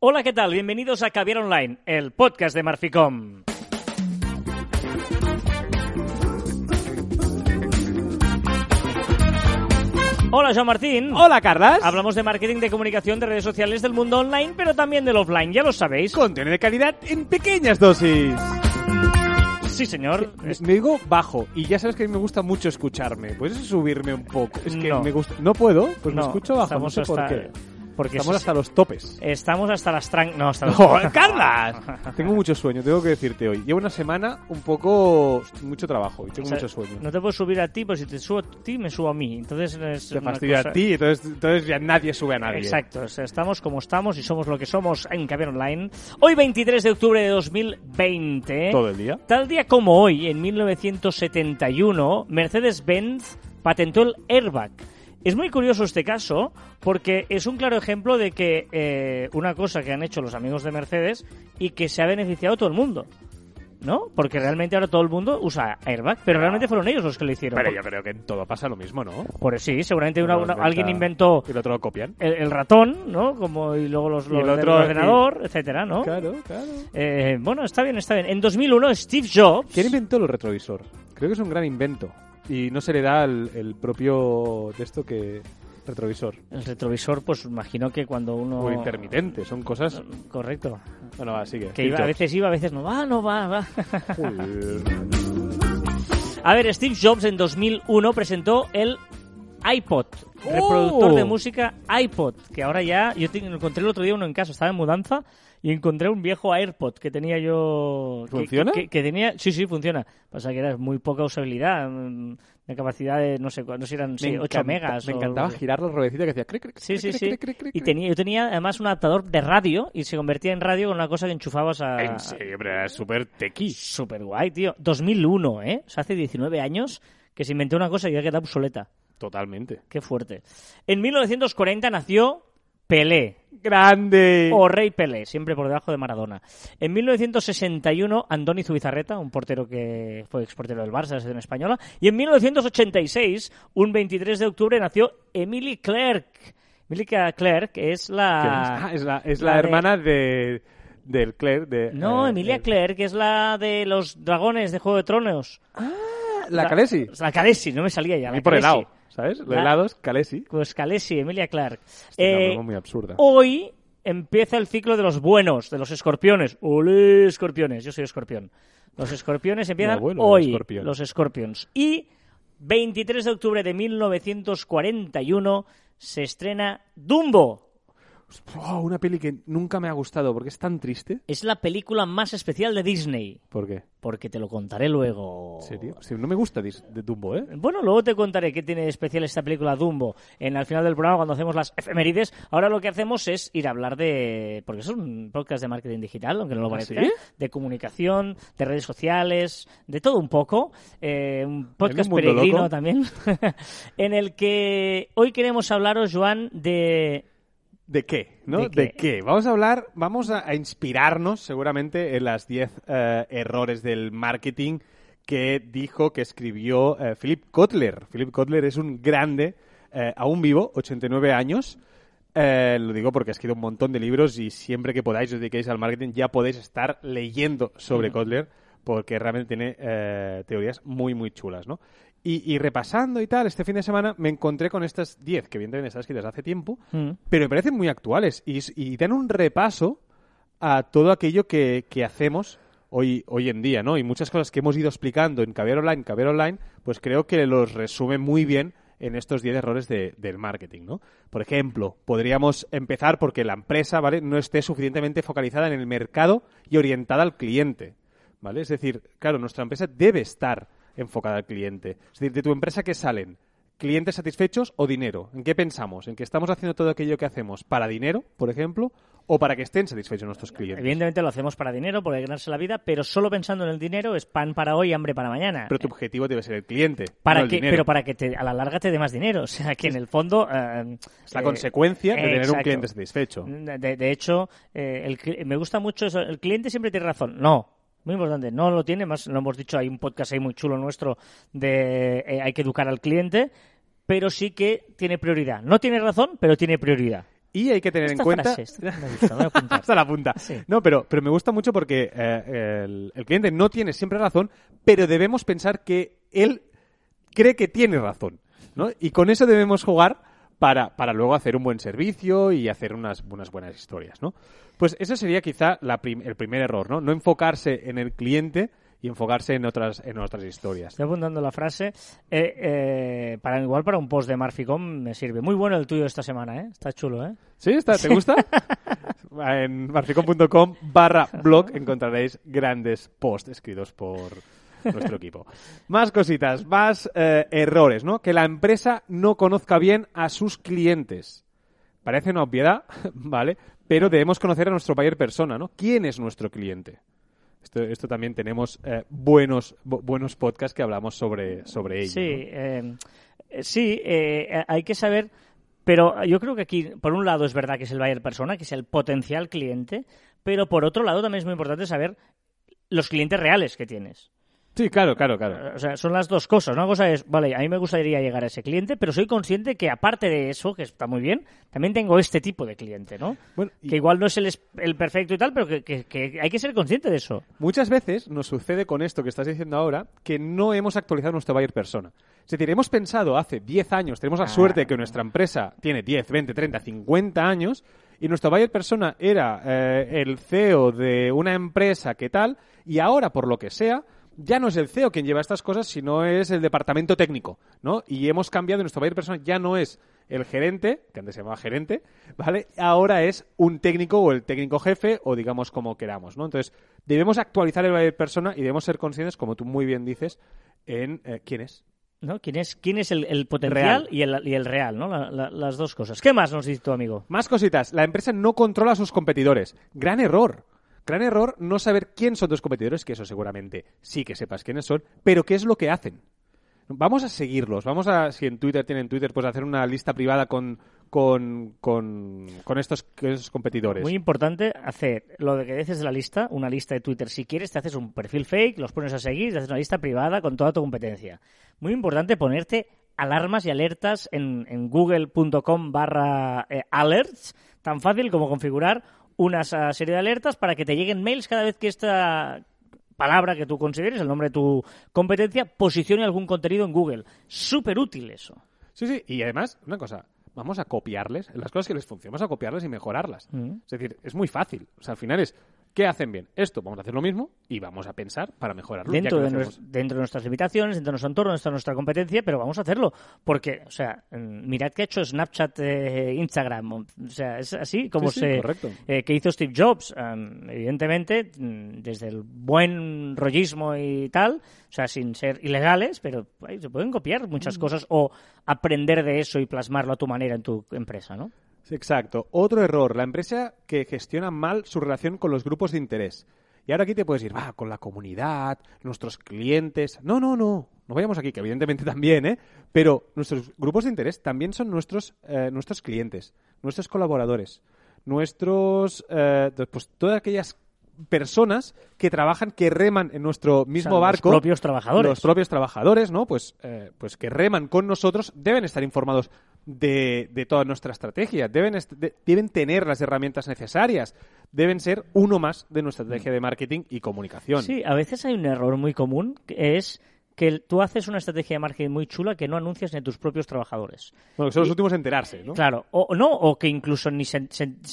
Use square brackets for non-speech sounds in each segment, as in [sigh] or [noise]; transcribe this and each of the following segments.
Hola, ¿qué tal? Bienvenidos a Caviar Online, el podcast de Marficom. Hola, Joan Martín. Hola, Carlas. Hablamos de marketing, de comunicación, de redes sociales, del mundo online, pero también del offline, ya lo sabéis. Contenido de calidad en pequeñas dosis. Sí, señor. Me, me digo bajo y ya sabes que a mí me gusta mucho escucharme. ¿Puedes subirme un poco? Es que No. me gusta. ¿No puedo? Pues me escucho bajo, no sé por qué. Porque Estamos hasta los topes. Estamos hasta las tran... No, hasta los... ¡Joder, [laughs] Carlas! tengo mucho sueño, tengo que decirte hoy. Llevo una semana un poco... mucho trabajo y tengo O sea, mucho sueño. No te puedo subir a ti, pues si te subo a ti, me subo a mí. Entonces es Te una fastidia cosa- a ti, entonces, entonces ya nadie sube a nadie. Exacto, o sea, estamos como estamos y somos lo que somos en Caviar Online. Hoy 23 de octubre de 2020. Todo el día. Tal día como hoy, en 1971, Mercedes-Benz patentó el airbag. Es muy curioso este caso porque es un claro ejemplo de que eh, una cosa que han hecho los amigos de Mercedes y que se ha beneficiado todo el mundo. ¿No? Porque realmente ahora todo el mundo usa airbag, pero realmente fueron ellos los que lo hicieron. Pero yo creo que en todo pasa lo mismo, ¿no? por sí, seguramente una- alguien inventó Y el otro lo copian. el, el ratón, ¿no? Como y luego los, Y los del etcétera, ¿no? Claro, claro. Eh, bueno, está bien, está bien. En 2001 Steve Jobs ¿Quién inventó el retrovisor? Creo que es un gran invento. Y no se le da el, el propio de esto que retrovisor. el retrovisor, pues imagino que cuando uno O intermitente, son cosas... correcto, Bueno, va, sigue. que iba, a veces iba, a veces no va, no va, va. A ver, Steve Jobs en 2001 presentó el iPod, ¡Oh! reproductor de música iPod, que ahora ya yo te- encontré el otro día uno en casa, estaba en mudanza y encontré un viejo AirPod que tenía yo ¿Funciona? Que, que tenía, sí, sí, funciona. Pasa que era muy poca usabilidad, mm, de capacidad de no sé, cuántos eran, sí, 8 encanta- megas. Me o- encantaba girar la ruedecita que hacía... cric, cric, Sí, sí, cric, sí. cric, Y tenía, yo tenía además un adaptador de radio y se convertía en radio con una cosa que enchufabas a... En serio, era súper tequi. Súper guay, tío. 2001, ¿eh? O sea, hace 19 años que se inventó una cosa y ya queda obsoleta. Totalmente. Qué fuerte. En 1940 nació Pelé, ¡Grande! o Rey Pelé, siempre por debajo de Maradona. En 1961, Andoni Zubizarreta, un portero que fue exportero del Barça, de la selección española. Y en 1986, un 23 de octubre, nació Emily Clerk. Emily Clerk es ¿Qué la... es? Ah, es la, es la la, de- hermana de... Del Claire, de... No, eh, Emilia eh, Clerk, que es la de los dragones de Juego de Tronos. La Calesi. La Calesi, no me salía ya. A mí por helado, ¿sabes? Los La- helados, Calesi. Pues Calesi, Emilia Clark. Es una Eh, broma muy absurda. hoy empieza el ciclo de los buenos, de los escorpiones. ¡Olé, escorpiones! Yo soy escorpión. Los escorpiones empiezan abuelo hoy, escorpión. los escorpions. Y 23 de octubre de 1941 se estrena Dumbo. Oh, una peli que nunca me ha gustado porque es tan triste. Es la película más especial de Disney. ¿Por qué? Porque te lo contaré luego. ¿En serio? Sí, no me gusta de Dumbo, ¿eh? Bueno, luego te contaré qué tiene de especial esta película Dumbo en al final del programa cuando hacemos las efemérides. Ahora lo que hacemos es ir a hablar de... Porque es un podcast de marketing digital, aunque no lo ¿Ah, parezca. sí? De comunicación, de redes sociales, de todo un poco. Eh, un podcast peregrino loco. también. [laughs] en el que hoy queremos hablaros, Joan, de... ¿De qué? ¿No? ¿De ¿De qué? Vamos a hablar, vamos a, a inspirarnos seguramente en las 10 eh, errores del marketing que dijo, que escribió eh, Philip Kotler. Philip Kotler es un grande, eh, aún vivo, 89 años. Eh, lo digo porque ha escrito un montón de libros y siempre que podáis os dediquéis al marketing ya podéis estar leyendo sobre Kotler porque realmente tiene eh, teorías muy, muy chulas, ¿no? Y, y repasando y tal, este fin de semana me encontré con estas 10 que evidentemente están escritas hace tiempo, Mm. pero me parecen muy actuales y, y dan un repaso a todo aquello que, que hacemos hoy, hoy en día, ¿no? Y muchas cosas que hemos ido explicando en Caviar Online, Caviar Online, pues creo que los resume muy bien en estos 10 errores de- del marketing, ¿no? Por ejemplo, podríamos empezar porque la empresa, ¿vale? No esté suficientemente focalizada en el mercado y orientada al cliente, ¿vale? Es decir, claro, nuestra empresa debe estar enfocada al cliente. Es decir, de tu empresa, ¿qué salen? ¿Clientes satisfechos o dinero? ¿En qué pensamos? ¿En que estamos haciendo todo aquello que hacemos para dinero, por ejemplo, o para que estén satisfechos nuestros clientes? Evidentemente lo hacemos para dinero, por ganarse la vida, pero solo pensando en el dinero es pan para hoy, hambre para mañana. Pero tu objetivo debe ser el cliente, para no el que, dinero. pero para que te, a la larga te dé más dinero. [laughs] O sea, que en el fondo... eh, Es la eh, consecuencia de tener un cliente satisfecho. De, de hecho, eh, el me gusta mucho eso. El cliente siempre tiene razón. No. Muy importante, no lo tiene, más lo hemos dicho, hay un podcast ahí muy chulo nuestro de eh, hay que educar al cliente, pero sí que tiene prioridad. No tiene razón, pero tiene prioridad. Y hay que tener Esta en cuenta... frase, esta me gusta, me voy a apuntar. [laughs] Hasta la punta. Sí. No, pero, pero me gusta mucho porque eh, el, el cliente no tiene siempre razón, pero debemos pensar que él cree que tiene razón. ¿no? Y con eso debemos jugar para, para luego hacer un buen servicio y hacer unas, unas buenas historias. ¿no? Pues ese sería quizá la prim- el primer error, ¿no? No enfocarse en el cliente y enfocarse en otras, en otras historias. Estoy apuntando la frase. Eh, eh, para igual para un post de Marficom me sirve. Muy bueno el tuyo esta semana, ¿eh? Está chulo, ¿eh? ¿Sí? ¿Está- ¿Te gusta? [laughs] en marficom.com barra blog [laughs] encontraréis grandes posts escritos por nuestro equipo. Más cositas, más eh, errores, ¿no? Que la empresa no conozca bien a sus clientes. Parece una obviedad, [laughs] ¿vale? Pero debemos conocer a nuestro buyer persona, ¿no? ¿Quién es nuestro cliente? Esto, esto también tenemos eh, buenos, bu- buenos podcasts que hablamos sobre, sobre ello. Sí, ¿no? eh, eh, sí, eh, hay que saber, pero yo creo que aquí, por un lado, es verdad que es el buyer persona, que es el potencial cliente, pero por otro lado también es muy importante saber los clientes reales que tienes. Sí, claro, claro, claro. O sea, son las dos cosas. Una cosa es, vale, a mí me gustaría llegar a ese cliente, pero soy consciente que aparte de eso, que está muy bien, también tengo este tipo de cliente, ¿no? Bueno, y- Que igual no es el, el perfecto y tal, pero que, que- que hay que ser consciente de eso. Muchas veces nos sucede con esto que estás diciendo ahora que no hemos actualizado nuestro buyer persona. Es decir, hemos pensado hace 10 años, tenemos la suerte de que nuestra empresa tiene 10, 20, 30, 50 años y nuestro buyer persona era eh, el CEO de una empresa que tal y ahora, por lo que sea, ya no es el CEO quien lleva estas cosas, sino es el departamento técnico, ¿no? Y hemos cambiado, nuestro buyer persona ya no es el gerente, que antes se llamaba gerente, ¿vale? Ahora es un técnico o el técnico jefe o digamos como queramos, ¿no? Entonces, debemos actualizar el buyer persona y debemos ser conscientes, como tú muy bien dices, en eh, quién es. ¿no? ¿Quién es, quién es el, el potencial Real. Y, el, y el real, ¿no? La- la- las dos cosas. ¿Qué más nos dice tu amigo? Más cositas. La empresa no controla a sus competidores. Gran error. Gran error no saber quién son tus competidores, que eso seguramente sí que sepas quiénes son, pero qué es lo que hacen. Vamos a seguirlos. Vamos a, si en Twitter tienen Twitter, pues hacer una lista privada con, con, con, estos, competidores. Muy importante hacer lo de que dices de la lista, una lista de Twitter. Si quieres, te haces un perfil fake, los pones a seguir, te haces una lista privada con toda tu competencia. Muy importante ponerte alarmas y alertas en, en google.com barra eh, alerts, tan fácil como configurar una serie de alertas para que te lleguen mails cada vez que esta palabra que tú consideres, el nombre de tu competencia, posicione algún contenido en Google. Súper útil eso. Sí, sí. Y además, una cosa. Vamos a copiarles, las cosas que les funcionan, vamos a copiarles y mejorarlas. Mm. Es decir, es muy fácil. O sea, al final es, ¿qué hacen bien? Esto, vamos a hacer lo mismo y vamos a pensar para mejorarlo. dentro de, dentro de nuestras limitaciones, dentro de nuestro entorno, dentro de nuestra competencia, pero vamos a hacerlo. Porque, o sea, mm, mirad que ha hecho Snapchat, eh, Instagram. O sea, es así como Sí, sí, se. correcto. eh, que hizo Steve Jobs. Um, evidentemente, mm, desde el buen rollismo y tal, o sea, sin ser ilegales, pero ay, se pueden copiar muchas Mm. cosas o aprender de eso y plasmarlo a tu manera en tu empresa, ¿no? Exacto. Otro error, la empresa que gestiona mal su relación con los grupos de interés. Y ahora aquí te puedes ir, va, con la comunidad, nuestros clientes. No, no, no. No vayamos aquí, que evidentemente [laughs] también, ¿eh? Pero nuestros grupos de interés también son nuestros, eh, nuestros clientes, nuestros colaboradores, nuestros, eh, pues todas aquellas personas que trabajan, que reman en nuestro mismo O sea, barco. Los propios trabajadores. Los propios trabajadores, ¿no? Pues, eh, pues que reman con nosotros deben estar informados de, de toda nuestra estrategia, deben, est- de- deben tener las herramientas necesarias, deben ser uno más de nuestra estrategia de marketing y comunicación. Sí, a veces hay un error muy común que es que tú haces una estrategia de marketing muy chula que no anuncias ni a tus propios trabajadores. Bueno, que son los últimos a enterarse, ¿no? Claro, o no, o que incluso ni, se-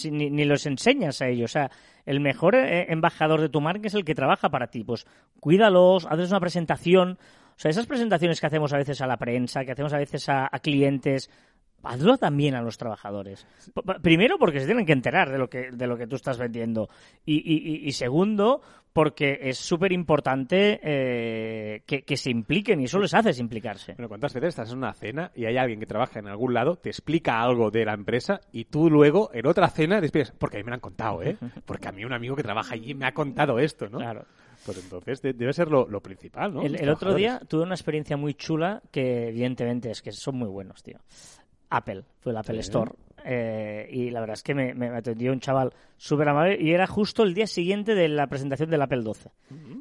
ni, ni los enseñas a ellos. O sea, el mejor eh, embajador de tu marca es el que trabaja para ti. Pues cuídalos, hazles una presentación. O sea, esas presentaciones que hacemos a veces a la prensa, que hacemos a veces a, a clientes, hazlo también a los trabajadores. Primero, porque se tienen que enterar de lo que, de lo que tú estás vendiendo. Y, y- y- segundo, porque es súper importante eh, que, que se impliquen y eso les hace implicarse. Bueno, ¿cuántas veces estás en una cena y hay alguien que trabaja en algún lado, te explica algo de la empresa y tú luego en otra cena expliques, porque a mí me lo han contado, ¿eh? Porque a mí un amigo que trabaja allí me ha contado esto, ¿no? Claro. Pues entonces de- debe ser lo, lo principal, ¿no? El, otro día tuve una experiencia muy chula que evidentemente es que son muy buenos, tío. Apple, fue el Apple Sí. Store. eh, y la verdad es que me, me atendió un chaval súper amable y era justo el día siguiente de la presentación del Apple 12,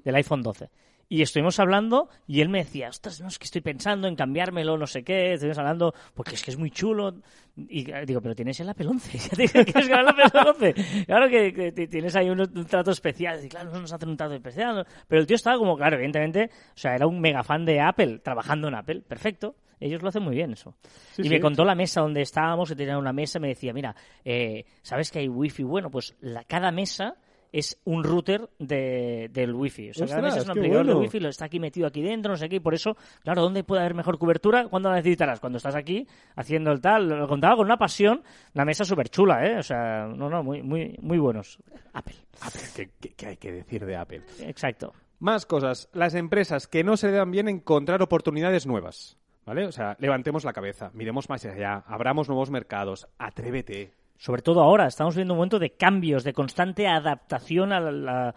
del iPhone 12. Y estuvimos hablando y él me decía, ostras, no, es que estoy pensando en cambiármelo, no sé qué, estuvimos hablando, porque es que es muy chulo. Y eh, digo, pero tienes el Apple 11, [laughs] ya quieres ganar el Apple 11. Claro que, que tienes ahí un, un trato especial, y claro, no nos hacen un trato especial. ¿no? Pero el tío estaba como, claro, evidentemente, o sea, era un mega fan de Apple, trabajando en Apple, perfecto. Ellos lo hacen muy bien eso. Sí, y sí. me contó la mesa donde estábamos, que tenía una mesa, me decía, mira, eh, ¿sabes que hay wifi? Bueno, pues la, cada mesa es un router de, del wifi. O sea, cada Ostras, mesa es un amplificador bueno. de wifi, lo está aquí metido aquí dentro, no sé qué, y por eso, claro, ¿dónde puede haber mejor cobertura? ¿Cuándo la necesitarás? Cuando estás aquí haciendo el tal. Lo contaba con una pasión, la mesa súper chula, ¿eh? O sea, no, no, muy, muy, muy buenos. Apple. Apple, ¿qué, qué- qué hay que decir de Apple? Exacto. Más cosas. Las empresas que no se le dan bien encontrar oportunidades nuevas. ¿Vale? O sea, levantemos la cabeza, miremos más allá, abramos nuevos mercados, atrévete. Sobre todo ahora, estamos viviendo un momento de cambios, de constante adaptación a la,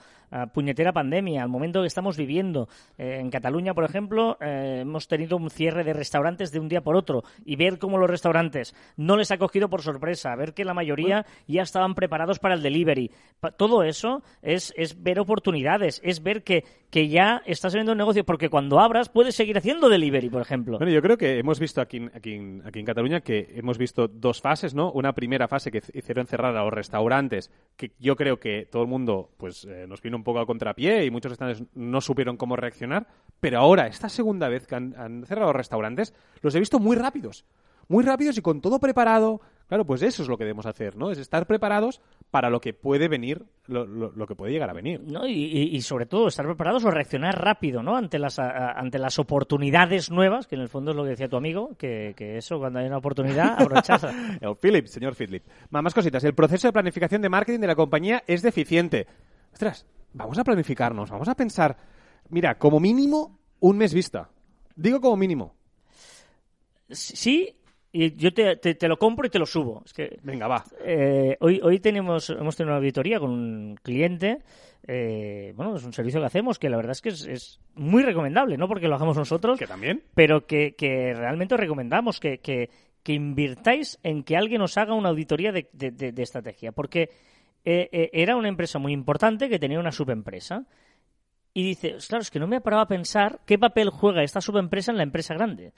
puñetera pandemia, al momento que estamos viviendo. Eh, en Cataluña, por ejemplo, eh, hemos tenido un cierre de restaurantes de un día por otro y ver cómo los restaurantes no les ha cogido por sorpresa, ver que la mayoría ya estaban preparados para el delivery. Pa- todo eso es, es ver oportunidades, es ver que, que ya estás haciendo un negocio, porque cuando abras puedes seguir haciendo delivery, por ejemplo. Bueno, yo creo que hemos visto aquí, aquí, aquí en Cataluña que hemos visto dos fases, ¿no? Una primera fase que hicieron cerrar a los restaurantes, que yo creo que todo el mundo pues eh, nos vino un poco a contrapié y muchos restaurantes no supieron cómo reaccionar, pero ahora, esta segunda vez que han, han cerrado los restaurantes, los he visto muy rápidos, muy rápidos y con todo preparado. Claro, pues eso es lo que debemos hacer, ¿no? Es estar preparados para lo que puede venir, lo, lo- lo que puede llegar a venir. ¿no? Y, y- y sobre todo estar preparados o reaccionar rápido ¿no? ante, las, a- ante las oportunidades nuevas, que en el fondo es lo que decía tu amigo, que, que eso cuando hay una oportunidad, aprovecharla. [laughs] El Philip, señor Philip. Más cositas. El proceso de planificación de marketing de la compañía es deficiente. Ostras, vamos a planificarnos, vamos a pensar. Mira, como mínimo, un mes vista. Digo como mínimo. Sí, y yo te, te- te lo compro y te lo subo. Es que Venga, va. eh, hoy, hoy tenemos, hemos tenido una auditoría con un cliente. eh, bueno, es un servicio que hacemos que la verdad es que es, es muy recomendable, no porque lo hagamos nosotros, Que también. pero que, que realmente os recomendamos que, que, que invirtáis en que alguien os haga una auditoría de, de- de- de estrategia. Porque eh, eh, era una empresa muy importante que tenía una subempresa. Y dice, claro, es que no me ha parado a pensar qué papel juega esta subempresa en la empresa grande.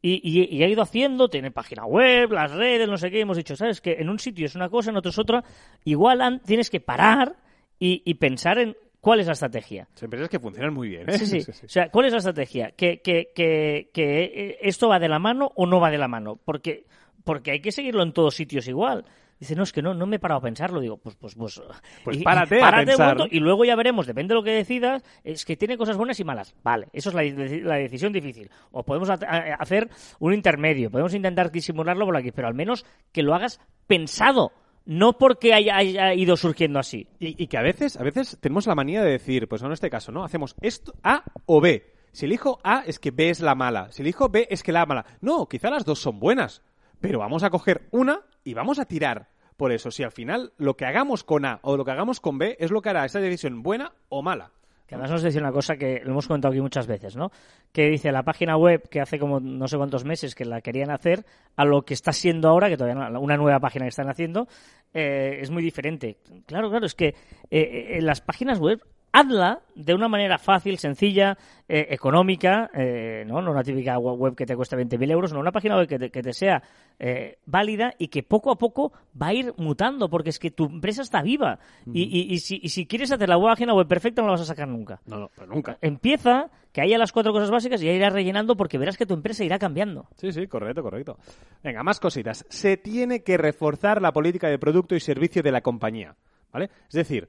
Y, y- y ha ido haciendo, tiene página web, las redes, no sé qué. Hemos dicho, ¿sabes? Que en un sitio es una cosa, en otro es otra. Igual tienes que parar y, y pensar en cuál es la estrategia. Son empresas que funcionan muy bien, ¿eh? [laughs] Sí, sí. O sea, ¿cuál es la estrategia? ¿Que, que, que, que eh, esto va de la mano o no va de la mano? Porque, porque hay que seguirlo en todos sitios igual. Dice, no, es que no, no me he parado a pensarlo. Digo, pues, pues, pues. Pues y- y párate a párate un pensar. y luego ya veremos, depende de lo que decidas, es que tiene cosas buenas y malas. Vale, eso es la, la decisión difícil. O podemos ha- a- hacer un intermedio, podemos intentar disimularlo por aquí, pero al menos que lo hagas pensado, no porque haya, haya ido surgiendo así. Y, y que a veces, a veces tenemos la manía de decir, pues en este caso, ¿no? Hacemos esto A o B. Si elijo A es que B es la mala. Si elijo B es que la mala. No, quizá las dos son buenas. Pero vamos a coger una y vamos a tirar por eso. Si al final lo que hagamos con A o lo que hagamos con B es lo que hará esa decisión buena o mala. Que además nos decía una cosa que lo hemos comentado aquí muchas veces, ¿no? Que dice la página web que hace como no sé cuántos meses que la querían hacer a lo que está siendo ahora, que todavía no, una nueva página que están haciendo, eh, es muy diferente. Claro, claro, es que eh, eh, en las páginas web hazla de una manera fácil, sencilla, eh, económica, eh, ¿no? no una típica web que te cueste 20.000 euros, no una página web que te, que te sea eh, válida y que poco a poco va a ir mutando, porque es que tu empresa está viva. y, y- y si, y si quieres hacer la página web perfecta, no la vas a sacar nunca. No, no, pero nunca. Empieza, que haya las cuatro cosas básicas y ya irás rellenando porque verás que tu empresa irá cambiando. Sí, sí, correcto, correcto. Venga, más cositas. Se tiene que reforzar la política de producto y servicio de la compañía, ¿vale? Es decir,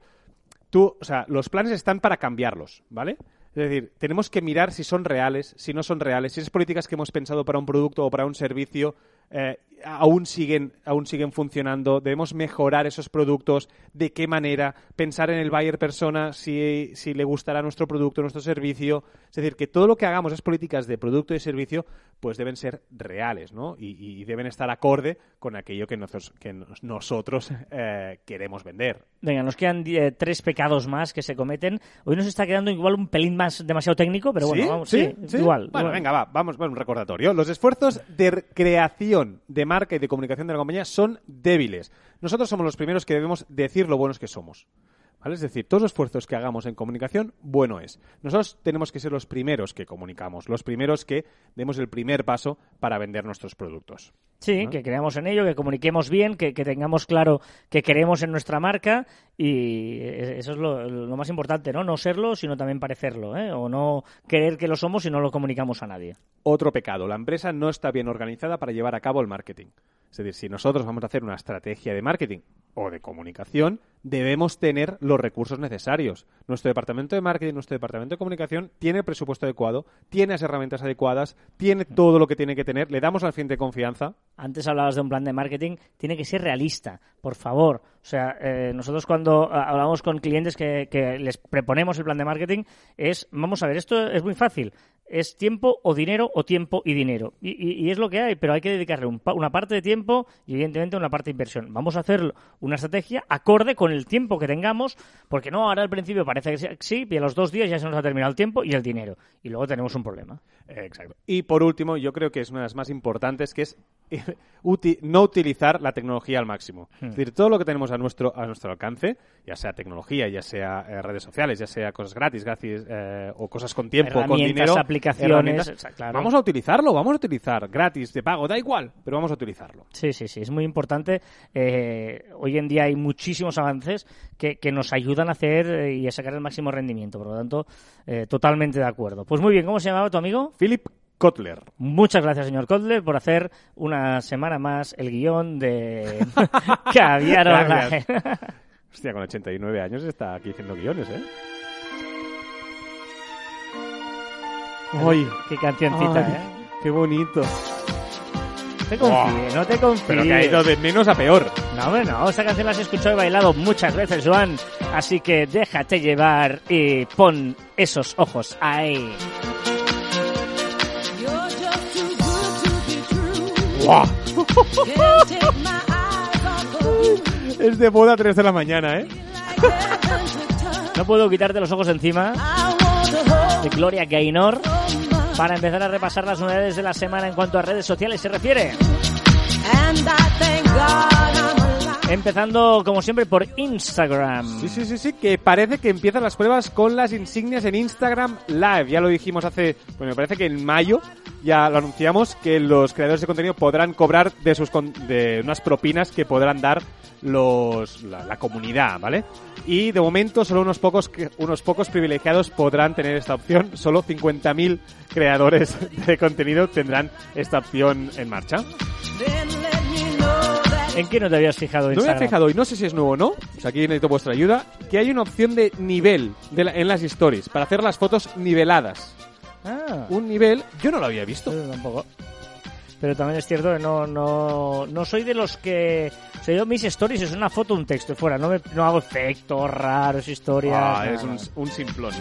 tú, o sea, los planes están para cambiarlos, ¿vale? Es decir, tenemos que mirar si son reales, si no son reales, si esas políticas que hemos pensado para un producto o para un servicio eh, aún siguen, aún siguen funcionando. Debemos mejorar esos productos, de qué manera, pensar en el buyer persona, si, si le gustará nuestro producto, nuestro servicio. Es decir, que todo lo que hagamos, esas políticas de producto y servicio, pues deben ser reales, ¿no? Y, y deben estar acorde con aquello que, nosotros, que nos- nosotros eh, queremos vender. Venga, nos quedan eh, tres pecados más que se cometen. Hoy nos está quedando igual un pelín más demasiado técnico, pero bueno, ¿Sí? vamos, ¿Sí? sí, ¿Sí? igual. Bueno, igual. venga, va, vamos, bueno, un recordatorio. Los esfuerzos de re- de marca y de comunicación de la compañía son débiles. Nosotros somos los primeros que debemos decir lo buenos que somos. ¿Vale? Es decir, todos los esfuerzos que hagamos en comunicación, bueno es. Nosotros tenemos que ser los primeros que comunicamos, los primeros que demos el primer paso para vender nuestros productos. Sí, que creamos en ello, que comuniquemos bien, que, tengamos claro que queremos en nuestra marca y e, eso es lo, más importante, ¿no? No serlo, sino también parecerlo, ¿eh? O no creer que lo somos y no lo comunicamos a nadie. Otro pecado, la empresa no está bien organizada para llevar a cabo el marketing. Es decir, si nosotros vamos a hacer una estrategia de marketing o de comunicación, debemos tener los recursos necesarios. Nuestro departamento de marketing, nuestro departamento de comunicación tiene el presupuesto adecuado, tiene las herramientas adecuadas, tiene todo lo que tiene que tener, le damos al cliente confianza. Antes hablabas de un plan de marketing, tiene que ser realista, por favor. O sea, eh, nosotros cuando ah, hablamos con clientes que, les proponemos el plan de marketing es, vamos a ver, esto es muy fácil es tiempo o dinero o tiempo y dinero. Y, es lo que hay, pero hay que dedicarle una parte de tiempo y evidentemente una parte de inversión. Vamos a hacer una estrategia acorde con el tiempo que tengamos, porque no, ahora al principio parece que sí, y a los dos días ya se nos ha terminado el tiempo y el dinero. Y luego tenemos un problema. Exacto. Y por último, yo creo que es una de las más importantes, que es [laughs] no utilizar la tecnología al máximo. Hmm. Es decir, todo lo que tenemos a nuestro, a nuestro alcance, ya sea tecnología, ya sea eh, redes sociales, ya sea cosas gratis, gratis eh, o cosas con tiempo, con dinero, aplicaciones, vamos a utilizarlo, vamos a utilizar gratis, de pago, da igual, pero vamos a utilizarlo. Sí, sí, sí, es muy importante. Eh, hoy en día hay muchísimos avances que, que nos ayudan a hacer y a sacar el máximo rendimiento, por lo tanto, totalmente de acuerdo. Pues muy bien, ¿cómo se llamaba tu amigo? Philip Kotler. Muchas gracias, señor Kotler, por hacer una semana más el guion de [laughs] Caviar Online. Hostia, con 89 años está aquí haciendo guiones, ¿eh? ¡Ay! ¡Qué cancioncita, eh! ¡Qué bonito! te confíes, no te confíes. Pero que ha ido de menos a peor. No, hombre, no. Esta canción la has escuchado y bailado muchas veces, Joan. Así que déjate llevar y pon esos ojos ahí. [laughs] es de boda a 3 de la mañana, ¿eh? [laughs] No puedo quitarte los ojos encima de Gloria Gaynor para empezar a repasar las novedades de la semana en cuanto a redes sociales se refiere. Empezando, como siempre, por Instagram. Sí, sí, sí, sí, que parece que empiezan las pruebas con las insignias en Instagram Live. Ya lo dijimos hace, bueno, me parece que en mayo ya lo anunciamos que los creadores de contenido podrán cobrar de sus de unas propinas que podrán dar los la, comunidad, ¿vale? Y de momento solo unos pocos unos pocos privilegiados podrán tener esta opción. Solo 50.000 creadores [laughs] de contenido tendrán esta opción en marcha. ¿En qué no te habías fijado? No me había fijado y no sé si es nuevo o no. aquí necesito vuestra ayuda. Que hay una opción de nivel en las stories para hacer las fotos niveladas. Ah. Un nivel, yo no lo había visto. tampoco. Pero también es cierto que no, no, no soy de los que. O sea, yo mis stories es una foto, un texto fuera. No, me, no hago efectos raros, historias. Ah, es un, un simplón.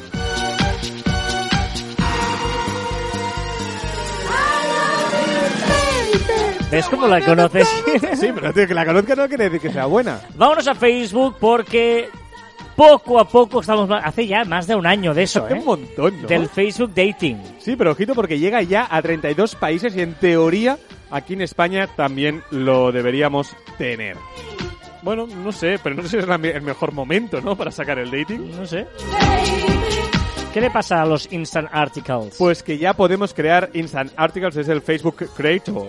¿Ves cómo la conoces? sí, pero que la conozca no quiere decir que sea buena. Vámonos a Facebook porque poco a poco estamos... Hace ya más de un año de eso, ¿eh? Un montón, ¿no? Del Facebook Dating. Sí, pero ojito porque llega ya a 32 países y en teoría aquí en España también lo deberíamos tener. Bueno, no sé, pero no sé si es el mejor momento, ¿no? Para sacar el dating. No sé. ¿Qué le pasa a los Instant Articles? Pues que ya podemos crear Instant Articles desde el Facebook Creator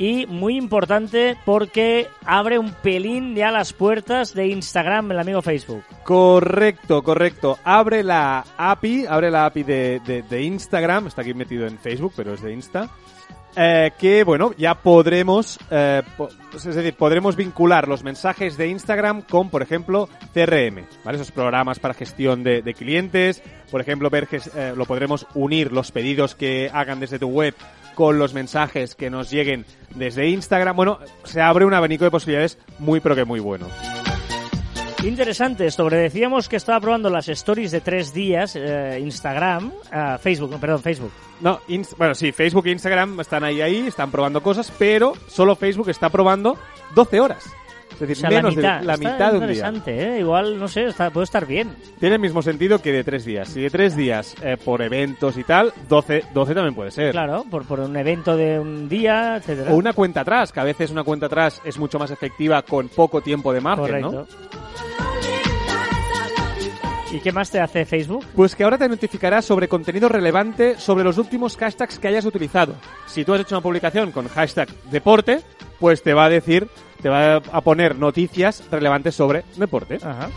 y muy importante porque abre un pelín ya las puertas de Instagram, el amigo Facebook. Correcto, correcto. Abre la API, abre la API de, de, Instagram, está aquí metido en Facebook, pero es de Insta. Eh, que bueno, ya podremos, eh, es decir, podremos vincular los mensajes de Instagram con, por ejemplo, CRM, ¿vale? Esos programas para gestión de, clientes, por ejemplo, ver que eh, lo podremos unir los pedidos que hagan desde tu web con los mensajes que nos lleguen desde Instagram. Bueno, se abre un abanico de posibilidades muy pero que muy bueno. Interesante, sobre decíamos que estaba probando las stories de tres días, eh, Instagram, uh, Facebook, perdón, Facebook. No, bueno, sí, Facebook e Instagram están ahí, ahí, están probando cosas, pero solo Facebook está probando 12 horas. Es decir, menos la mitad, de la mitad de un día. ¿eh? Igual, no sé, puede estar bien. Tiene el mismo sentido que de tres días. Si de tres días eh, por eventos y tal, 12, 12 también puede ser. Claro, por, por un evento de un día, etcétera. O una cuenta atrás, que a veces una cuenta atrás es mucho más efectiva con poco tiempo de margen, Correcto. ¿Y qué más te hace Facebook? Pues que ahora te notificará sobre contenido relevante sobre los últimos hashtags que hayas utilizado. Si tú has hecho una publicación con hashtag deporte, pues te va a decir, te va a poner noticias relevantes sobre deporte. Ajá.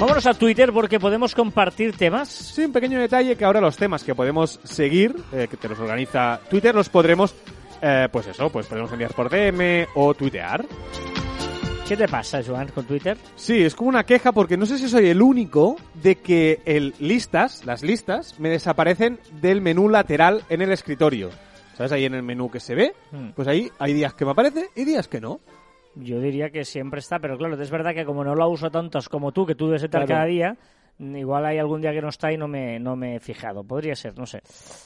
Vámonos a Twitter porque podemos compartir temas. Sí, un pequeño detalle que ahora los temas que podemos seguir, eh, que te los organiza Twitter, los podremos, eh, pues eso, pues podemos enviar por DM o tuitear. ¿Qué te pasa, Joan, con Twitter? Sí, es como una queja porque no sé si soy el único de que el listas, las listas, me desaparecen del menú lateral en el escritorio. ¿Sabes? Ahí en el menú que se ve, Hmm. pues ahí hay días que me aparece y días que no. Yo diría que siempre está, pero claro, es verdad que como no lo uso tantos como tú, que tú debes estar Claro. cada día, mm, igual hay algún día que no está y no me, no me he fijado. Podría ser, no sé.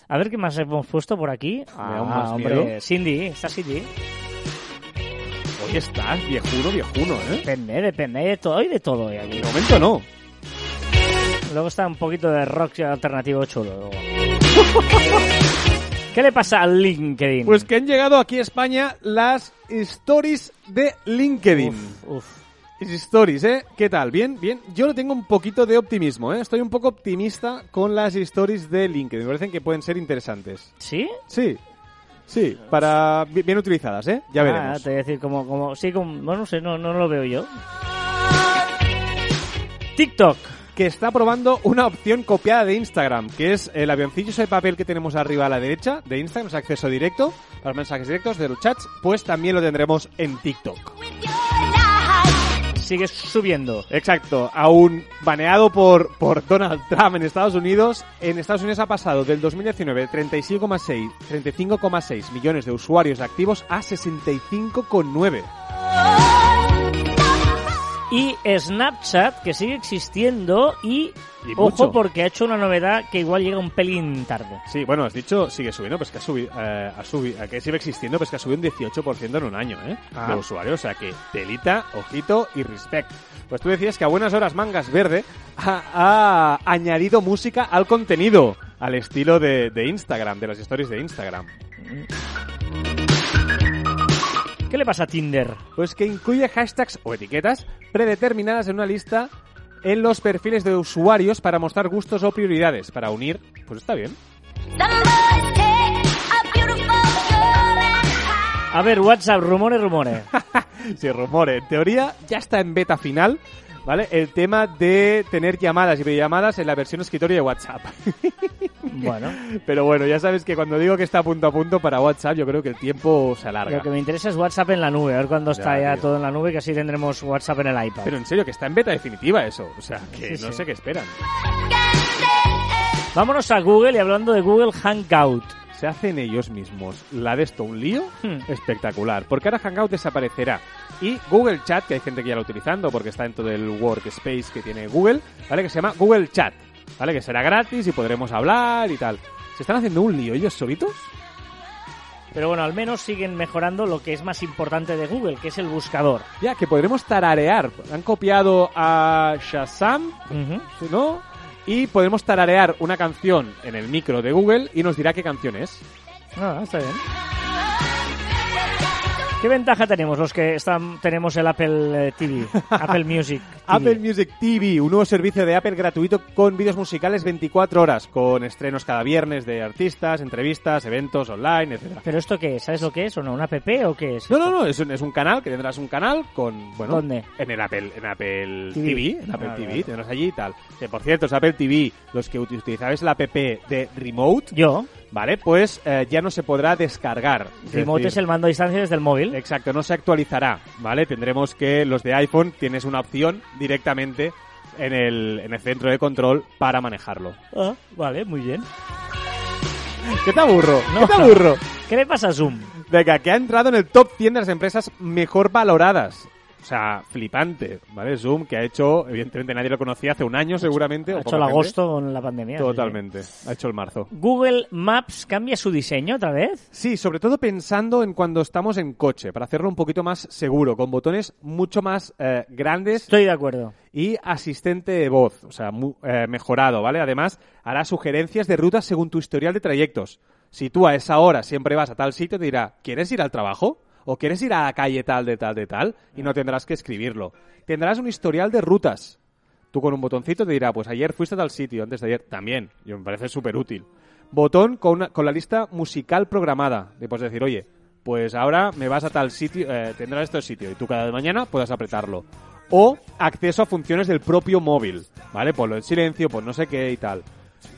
A ver qué más hemos puesto por aquí. Da un más hombre, miedo. Cindy, está Cindy. Hoy estás viejuno, viejuno, ¿eh? Depende, depende, de todo, hay de todo hoy aquí. De momento no. Luego está un poquito de rock alternativo chulo. [laughs] ¿Qué le pasa al LinkedIn? Pues que han llegado aquí a España las stories de LinkedIn. Uf, uf. Stories, ¿eh? ¿Qué tal? ¿Bien? Bien. Yo le tengo un poquito de optimismo, ¿eh? Estoy un poco optimista con las stories de LinkedIn. Me parecen que pueden ser interesantes. ¿Sí? Sí. Sí, para bi- bien utilizadas, ¿eh? Ya Ah, veremos. te voy a decir, como, como, sí, como, bueno, no sé, no, no lo veo yo. TikTok. Que está probando una opción copiada de Instagram, que es el avioncillo de papel que tenemos arriba a la derecha de Instagram, es acceso directo para mensajes directos de los chats, pues también lo tendremos en TikTok. Sigue subiendo. Exacto, aún baneado por, por Donald Trump en Estados Unidos, en Estados Unidos ha pasado del 2019 de 35,6 35,6 millones de usuarios activos a 65,9. Y Snapchat, que sigue existiendo y, Y ojo, porque ha hecho una novedad que igual llega un pelín tarde. Sí, bueno, has dicho sigue subiendo, pues que ha subido, eh, ha subido, que sigue existiendo, pues que ha subido un 18% en un año, ¿eh? Ah. De usuarios, o sea que telita, ojito y respect. Pues tú decías que a buenas horas Mangas Verde ha, ha añadido música al contenido, al estilo de, de Instagram, de las stories de Instagram. ¿Qué le pasa a Tinder? Pues que incluye hashtags o etiquetas predeterminadas en una lista en los perfiles de usuarios para mostrar gustos o prioridades, para unir, pues está bien. A ver, WhatsApp, rumores, rumores. [laughs] Sí, rumores. En teoría ya está en beta final, ¿vale? El tema de tener llamadas y videollamadas en la versión escritorio de WhatsApp. [laughs] bueno, Pero bueno, ya sabes que cuando digo que está punto a punto para WhatsApp, yo creo que el tiempo se alarga. lo que me interesa es WhatsApp en la nube. A ver cuándo está Ya, ya todo en la nube, que así tendremos WhatsApp en el iPad. Pero en serio, que está en beta definitiva eso. O sea, que Sí, no sí. sé qué esperan. Vámonos a Google y hablando de Google Hangout. Se hacen ellos mismos la de esto un lío Hmm. espectacular. Porque ahora Hangout desaparecerá. Y Google Chat, que hay gente que ya lo está utilizando porque está dentro del workspace que tiene Google, ¿vale? Que se llama Google Chat, ¿vale? Que será gratis y podremos hablar y tal. ¿Se están haciendo un lío ellos solitos? Pero bueno, al menos siguen mejorando lo que es más importante de Google, que es el buscador. Ya, que podremos tararear. Han copiado a Shazam, Ujú. ¿sí, ¿no? Y podemos tararear una canción en el micro de Google y nos dirá qué canción es. Ah, está bien. ¿Qué ventaja tenemos los que están, tenemos el Apple eh, TV? [laughs] Apple Music. TV? Apple Music TV, un nuevo servicio de Apple gratuito con vídeos musicales 24 horas, con estrenos cada viernes de artistas, entrevistas, eventos online, etcétera. ¿Pero esto qué es? ¿Sabes lo que es o no? ¿Un app o qué es? No, no, no, es un, es un canal que tendrás un canal con, bueno, ¿Dónde? en el Apple, en Apple TV. TV, en Apple Ah, TV, tendrás allí y tal. Que por cierto, es Apple TV, los que uti- utilizabais la app de Remote, Yo. ¿Vale? Pues eh, ya no se podrá descargar. Es Remote decir, es el mando a distancia desde el móvil. Exacto, no se actualizará, ¿vale? Tendremos que los de iPhone tienes una opción directamente en el, en el centro de control para manejarlo. Ah, vale, muy bien. ¿Qué te aburro? No, ¿Qué te aburro? ¿Qué le pasa a Zoom? Venga, que ha entrado en el top 100 de las empresas mejor valoradas. O sea, flipante, ¿vale? Zoom, que ha hecho, evidentemente nadie lo conocía hace un año seguramente. Ha o hecho el gente. agosto con la pandemia. sí. Totalmente, ha hecho el marzo. Google Maps cambia su diseño otra vez. Sí, sobre todo pensando en cuando estamos en coche, para hacerlo un poquito más seguro, con botones mucho más eh, grandes Estoy de acuerdo. y asistente de voz, o sea, mu- eh, mejorado, ¿vale? Además, hará sugerencias de rutas según tu historial de trayectos. Si tú a esa hora siempre vas a tal sitio, te dirá, ¿quieres ir al trabajo? ¿O quieres ir a la calle tal, de tal, de tal? Y no tendrás que escribirlo. Tendrás un historial de rutas. Tú con un botoncito te dirá, pues ayer fuiste a tal sitio, antes de ayer también. Y me parece súper útil. Botón con, con la lista musical programada. Le puedes decir, oye, pues ahora me vas a tal sitio, eh, tendrás este sitio. Y tú cada mañana puedas apretarlo. O acceso a funciones del propio móvil. ¿Vale? Ponlo en silencio, pues no sé qué y tal.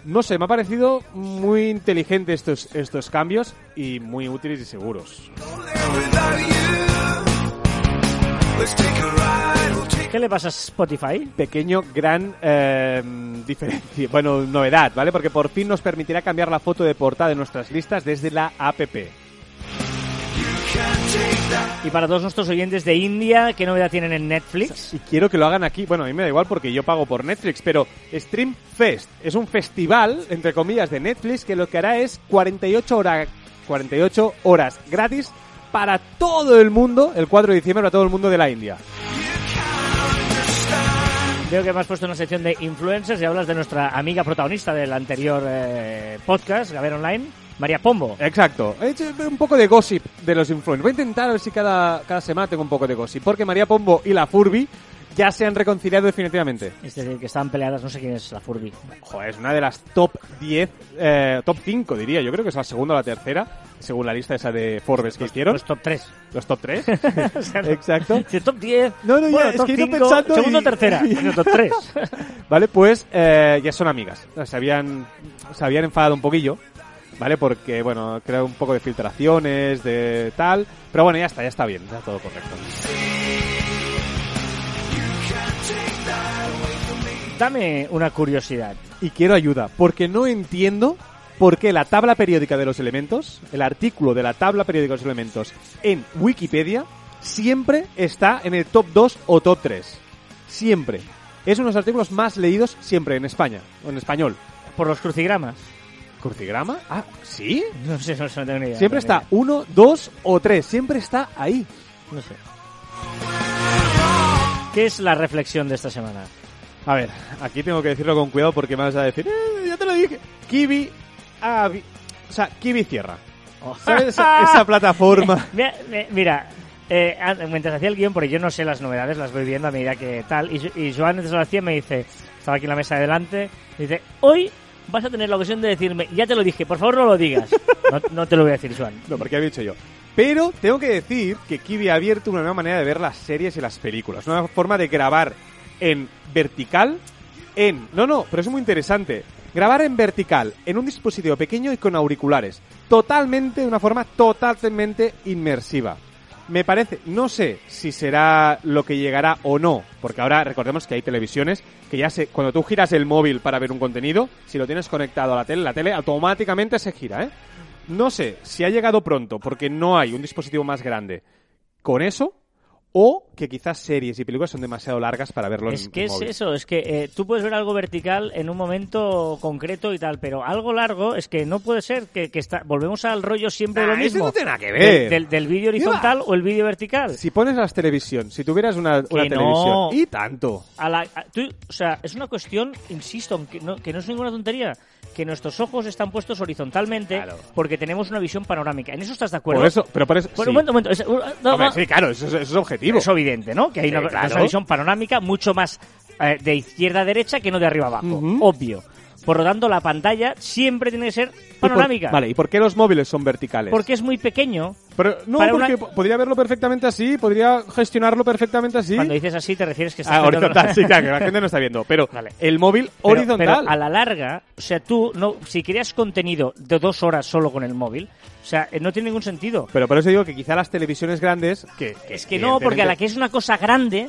No sé, me ha parecido muy inteligente estos, estos cambios y muy útiles y seguros. ¿Qué le pasa a Spotify? pequeño, gran eh, diferencia, bueno, novedad, ¿vale? Porque por fin nos permitirá cambiar la foto de portada de nuestras listas desde la app. Y para todos nuestros oyentes de India, ¿qué novedad tienen en Netflix? Y quiero que lo hagan aquí, bueno, a mí me da igual porque yo pago por Netflix, pero Stream Fest es un festival, entre comillas, de Netflix que lo que hará es 48, hora- 48 horas gratis para todo el mundo, el 4 de diciembre, para todo el mundo de la India. Veo que me has puesto una sección de influencers y hablas de nuestra amiga protagonista del anterior eh, podcast, Gaber Online, María Pombo. Exacto. He hecho un poco de gossip de los influencers. Voy a intentar a ver si cada, cada semana tengo un poco de gossip. Porque María Pombo y la Furby ya se han reconciliado definitivamente. Es decir, que estaban peleadas, no sé quién es la Furby. Joder, es una de las top 10, eh, top 5 diría. Yo creo que es la segunda o la tercera, según la lista esa de Forbes que hicieron. Los top 3. Los top 3. [laughs] Exacto. [laughs] top 10. No, no, ya, bueno, es top que he ido 5, pensando Segundo y- tercera. [laughs] Top 3. Vale, pues eh, ya son amigas. Se habían, se habían enfadado un poquillo. ¿Vale? Porque, bueno, creo un poco de filtraciones, de tal. Pero bueno, ya está, ya está bien, está todo correcto. Dame una curiosidad. y quiero ayuda, porque no entiendo por qué la tabla periódica de los elementos, el artículo de la tabla periódica de los elementos en Wikipedia, siempre está en el top 2 o top 3. Siempre. Es uno de los artículos más leídos siempre en España, o en español. Por los crucigramas. ¿Crucigrama? Ah, ¿sí? No sé, no, sé, no tengo ni idea. Siempre está 1, 2 o 3, siempre está ahí. No sé. ¿Qué es la reflexión de esta semana? A ver, aquí tengo que decirlo con cuidado porque me vas a decir, "Eh, ya te lo dije. Kiwi, ah, vi- o sea, Kiwi cierra. ¿Sabes? Esa, esa plataforma. [laughs] Mira, mi- mira, eh, mientras hacía el guion, porque yo no sé las novedades, las voy viendo a medida que tal, y, y Joan antes lo hacía me dice, estaba aquí en la mesa de delante, dice, hoy vas a tener la ocasión de decirme, ya te lo dije, por favor no lo digas. [laughs] No, no te lo voy a decir, Joan. No, porque había dicho yo. Pero tengo que decir que Kiwi ha abierto una nueva manera de ver las series y las películas. Una nueva forma de grabar en vertical, en... No, no, pero es muy interesante. Grabar en vertical, en un dispositivo pequeño y con auriculares. Totalmente, de una forma totalmente inmersiva. Me parece, no sé si será lo que llegará o no, porque ahora recordemos que hay televisiones que ya se, cuando tú giras el móvil para ver un contenido, si lo tienes conectado a la tele, la tele automáticamente se gira, ¿eh? No sé si ha llegado pronto porque no hay un dispositivo más grande con eso o que quizás series y películas son demasiado largas para verlo Es en que es móvil. eso, es que eh, tú puedes ver algo vertical en un momento concreto y tal, pero algo largo es que no puede ser que, que está, volvemos al rollo siempre de Ah, lo mismo. no tiene nada que De- ver. del, del vídeo horizontal o el vídeo vertical. Si pones las televisión, si tuvieras una, una Que no. televisión y tanto. A la, a- tú- o sea, es una cuestión, insisto, aunque no, que no es ninguna tontería, que nuestros ojos están puestos horizontalmente Claro. porque tenemos una visión panorámica. ¿En eso estás de acuerdo? Por eso, pero por eso, Bueno, sí. un momento, un momento. Es, uh, no, Hombre, no, sí, claro, eso, es- eso es objetivo. Es evidente, ¿no? Que hay Sí, una, claro. una visión panorámica mucho más eh, de izquierda a derecha que no de arriba a abajo. Obvio. Por lo tanto, la pantalla siempre tiene que ser ¿Y por- panorámica. vale, ¿y por qué los móviles son verticales? Porque es muy pequeño. Pero, no, para porque una- podría verlo perfectamente así, podría gestionarlo perfectamente así. Cuando dices así, te refieres que Ah, poniendo- horizontal, sí, claro, que la gente no está viendo. Pero Vale. el móvil Pero- horizontal. Pero a la larga, o sea, tú, no, si creas contenido de dos horas solo con el móvil, o sea, eh, no tiene ningún sentido. Pero por eso digo que quizá las televisiones grandes. Que, Es que no, porque a la que es una cosa grande,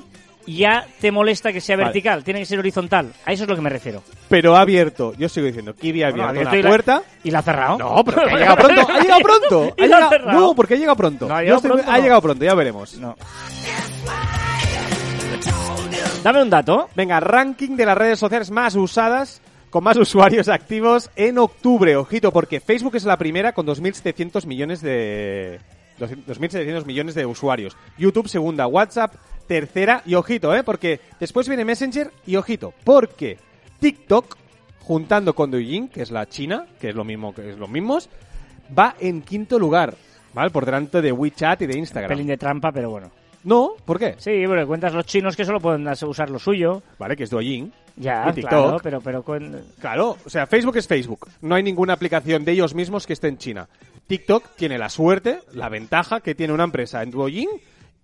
ya te molesta que sea Vale. vertical, tiene que ser horizontal. A eso es lo que me refiero. Pero ha abierto, yo sigo diciendo, Kiwi ha abierto la- puerta. ¿Y la ha cerrado? No, pero que ha llegado pronto. ¡Ha llegado pronto! [laughs] ¿Y Ha ha? No, porque ha llegado pronto. No, ha llegado pronto, ha llegado pronto, ya veremos. No. Dame un dato. Venga, ranking de las redes sociales más usadas con más [laughs] usuarios activos en octubre. Ojito, porque Facebook es la primera con 2.700 millones de... 2.700 millones de usuarios. YouTube segunda, WhatsApp tercera y ojito, ¿eh? Porque después viene Messenger y ojito, porque TikTok, juntando con Douyin, que es la China, que es lo mismo que es los mismos, va en quinto lugar, ¿vale? Por delante de WeChat y de Instagram. Pelín de trampa, pero bueno. No, ¿por qué? Sí, porque cuentas los chinos que solo pueden usar lo suyo. Vale, que es Douyin. Ya, Y TikTok. claro, pero, pero cuen- Claro, o sea, Facebook es Facebook. No hay ninguna aplicación de ellos mismos que esté en China. TikTok tiene la suerte, la ventaja que tiene una empresa en Douyin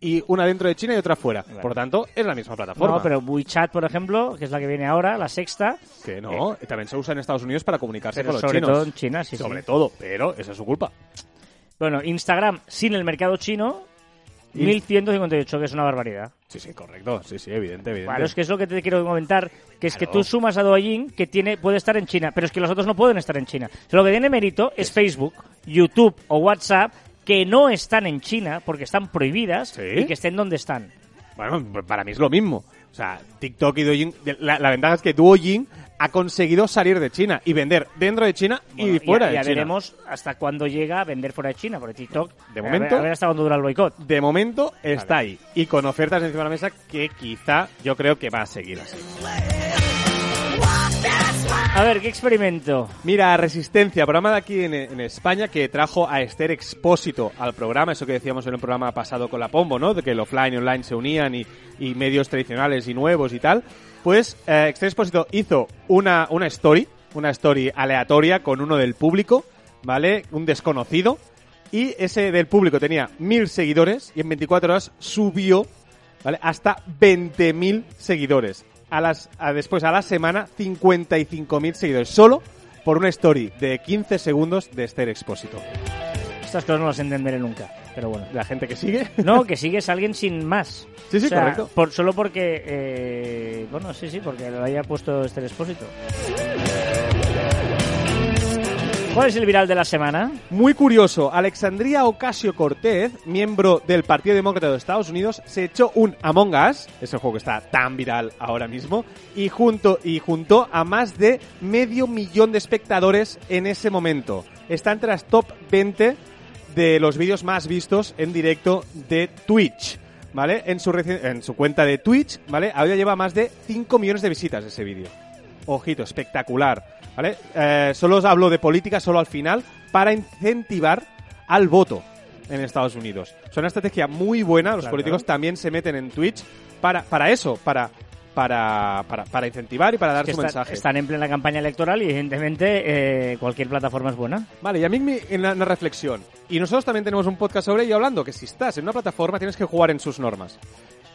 y una dentro de China y otra fuera. Por lo tanto, es la misma plataforma. No, pero WeChat, por ejemplo, que es la que viene ahora, la sexta, Que no, también se usa en Estados Unidos para comunicarse pero con los sobre chinos. todo en China, sí, sobre sí. todo, pero esa es su culpa. Bueno, Instagram sin el mercado chino, Y- 1158, que es una barbaridad. Sí, sí, correcto. Sí, sí, evidente, evidente. Claro, es que es lo que te quiero comentar, que es que tú sumas a Douyin, que tiene puede estar en China, pero es que los otros no pueden estar en China. Lo que tiene mérito es Facebook, YouTube o WhatsApp, que no están en China porque están prohibidas ¿Sí? y que estén donde están. Bueno, para mí es lo mismo. O sea, TikTok y Douyin... La, la ventaja es que Douyin ha conseguido salir de China y vender dentro de China Bueno, y fuera ya, de ya China. veremos hasta cuándo llega a vender fuera de China, porque TikTok, De a momento- ver, a ver hasta cuándo dura el boicot. De momento está ahí. Y con ofertas encima de la mesa que quizá yo creo que va a seguir así. A ver, ¿qué experimento? Mira, Resistencia, programa de aquí en, España que trajo a Esther Expósito al programa, eso que decíamos en el programa pasado con la Pombo, ¿no? De que el offline y online se unían y, y medios tradicionales y nuevos y tal. Pues eh, Esther Expósito hizo una, una story, una story aleatoria con uno del público, ¿vale? Un desconocido. Y ese del público tenía mil seguidores y en 24 horas subió, ¿vale? Hasta 20.000 seguidores. A las, a- después, a la semana, 55.000 seguidores. Solo por una story de 15 segundos de Esther Expósito. Estas cosas no las entenderé nunca, pero bueno. La gente que sigue. No, [laughs] que sigues a alguien sin más. Sí, sí, O sea, correcto. Por, solo porque. eh, bueno, sí, sí, porque lo haya puesto este expósito. ¿Cuál es el viral de la semana? Muy curioso, Alexandria Ocasio Cortez, miembro del Partido Demócrata de Estados Unidos, se echó un Among Us, ese juego que está tan viral ahora mismo, y, junto, y juntó a más de medio millón de espectadores en ese momento. Está entre las top 20 de los vídeos más vistos en directo de Twitch. ¿Vale? En su, en su cuenta de Twitch, ¿vale? Ahora lleva más de 5 millones de visitas ese vídeo. Ojito, espectacular. ¿Vale? Eh, solo os hablo de política, solo al final, para incentivar al voto en Estados Unidos. Es una estrategia muy buena. Los Claro. políticos también se meten en Twitch para, para eso, para, para, para, para incentivar y para dar Que su está- mensaje. están en plena campaña electoral y evidentemente eh, cualquier plataforma es buena. Vale, y a mí me- en una reflexión. Y nosotros también tenemos un podcast sobre ello hablando que si estás en una plataforma tienes que jugar en sus normas.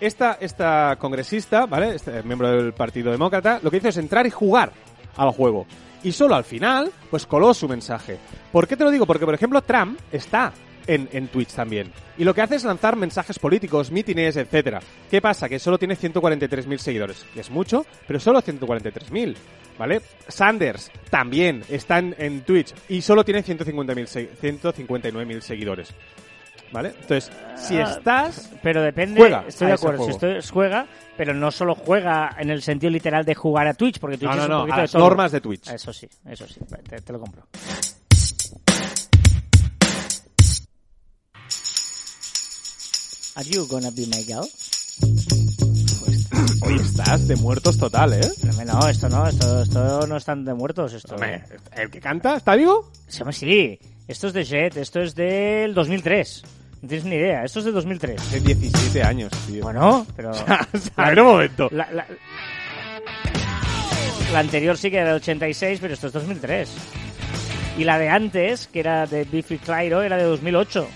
Esta, esta congresista, ¿vale? Este miembro del Partido Demócrata, lo que hizo es entrar y jugar al juego. Y solo al final, pues coló su mensaje. ¿Por qué te lo digo? Porque, por ejemplo, Trump está en, en Twitch también. Y lo que hace es lanzar mensajes políticos, mítines, etcétera. ¿Qué pasa? Que solo tiene 143.000 seguidores. Que es mucho, pero solo 143.000. ¿Vale? Sanders también está en, Twitch y solo tiene 150.000 se- 159.000 seguidores. ¿Vale? Entonces, si Ah, estás... Pero depende, Juega estoy de acuerdo, si juego. esto juega, pero no solo juega en el sentido literal de jugar a Twitch, porque Twitch No, no, es un no, poquito a de las todo. normas de Twitch. Eso sí, eso sí, te, te lo compro. Are you gonna be my girl? Hoy estás de muertos total, ¿eh? No, esto no, esto, esto no están de muertos, esto. Hombre, ¿el que canta está vivo? Se llama sí, esto es de Jet, esto es del 2003. No tienes ni idea, esto es de 2003. Hace 17 años, tío. Bueno, pero... [laughs] a ver un momento. La, la- la anterior sí que era de 86, pero esto es 2003. Y la de antes, que era de Biffy Clyro, era de 2008.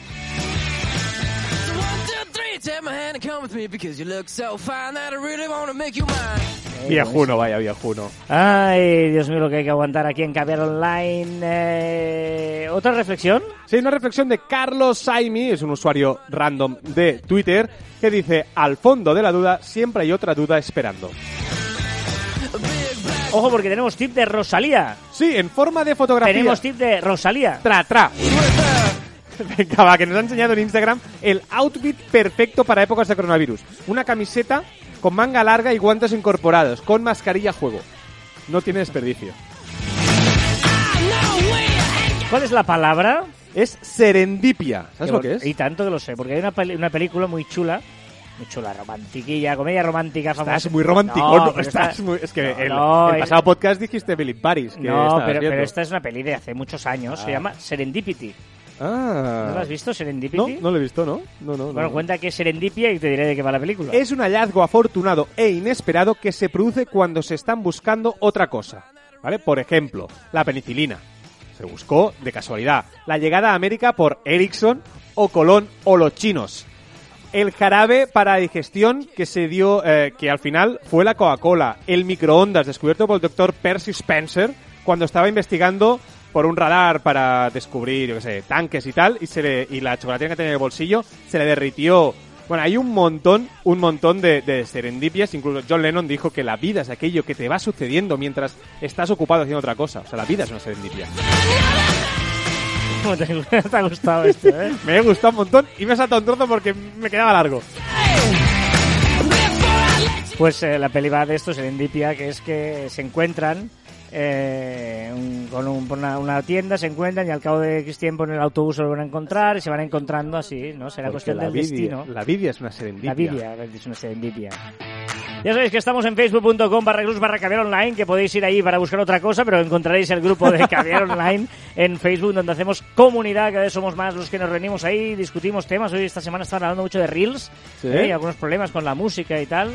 Viejuno, vaya, viejuno. Ay, Dios mío, lo que hay que aguantar aquí en Caviar Online. Eh, ¿Otra reflexión? Sí, una reflexión de Carlos Saimi, es un usuario random de Twitter, que dice, al fondo de la duda siempre hay otra duda esperando. Ojo, porque tenemos tip de Rosalía. Sí, en forma de fotografía. Tenemos tip de Rosalía. Tra, tra. [laughs] Venga, va, que nos ha enseñado en Instagram el outfit perfecto para épocas de coronavirus. Una camiseta con manga larga y guantes incorporados, con mascarilla a juego. No tiene desperdicio. ¿Cuál es la palabra? Es serendipia. ¿Sabes lo que es? Y tanto que lo sé, porque hay una, peli- una película muy chula. Muy chula, romantiquilla, comedia romántica famosa. Estás muy romántico, No, ¿no? pero Estás esta- muy- Es que No, el, no, el es- pasado podcast dijiste Billy Paris. Que No, estabas pero, viendo. pero esta es una peli de hace muchos años. Se Ah. llama Serendipity. Ah. ¿No lo has visto, No, Serendipity? no lo he visto, ¿no? No, no, no. Bueno, cuenta que es Serendipia y te diré de qué va la película. Es un hallazgo afortunado e inesperado que se produce cuando se están buscando otra cosa. ¿Vale? Por ejemplo, la penicilina. Se buscó de casualidad. La llegada a América por Ericsson o Colón o los chinos. El jarabe para digestión que se dio, eh, que al final fue la Coca-Cola. El microondas descubierto por el doctor Percy Spencer cuando estaba investigando por un radar para descubrir, yo qué sé, tanques y tal, y, se le, y la chocolatina que tenía en el bolsillo se le derritió. Bueno, hay un montón, un montón de, de serendipias. Incluso John Lennon dijo que la vida es aquello que te va sucediendo mientras estás ocupado haciendo otra cosa. O sea, la vida es una serendipia. ¿Cómo te, [laughs] te ha gustado esto, eh? [laughs] Me ha gustado un montón y me ha saltado un trozo porque me quedaba largo. Pues eh, la peli va de esto, Serendipia, que es que se encuentran eh, un- con un- por una, una tienda, se encuentran y al cabo de X tiempo en el autobús se lo van a encontrar y se van encontrando así, ¿no? Será Porque cuestión la del vida, destino. la vida es una serendipia. La Biblia, es una serendipia. Ya sabéis que estamos en facebook.com barra cruz barra caviar online, que podéis ir ahí para buscar otra cosa, pero encontraréis el grupo de caviar [laughs] online en Facebook, donde hacemos comunidad, cada vez somos más los que nos reunimos ahí, discutimos temas. Hoy esta semana estaban hablando mucho de Reels, Sí. ¿eh? y algunos problemas con la música y tal.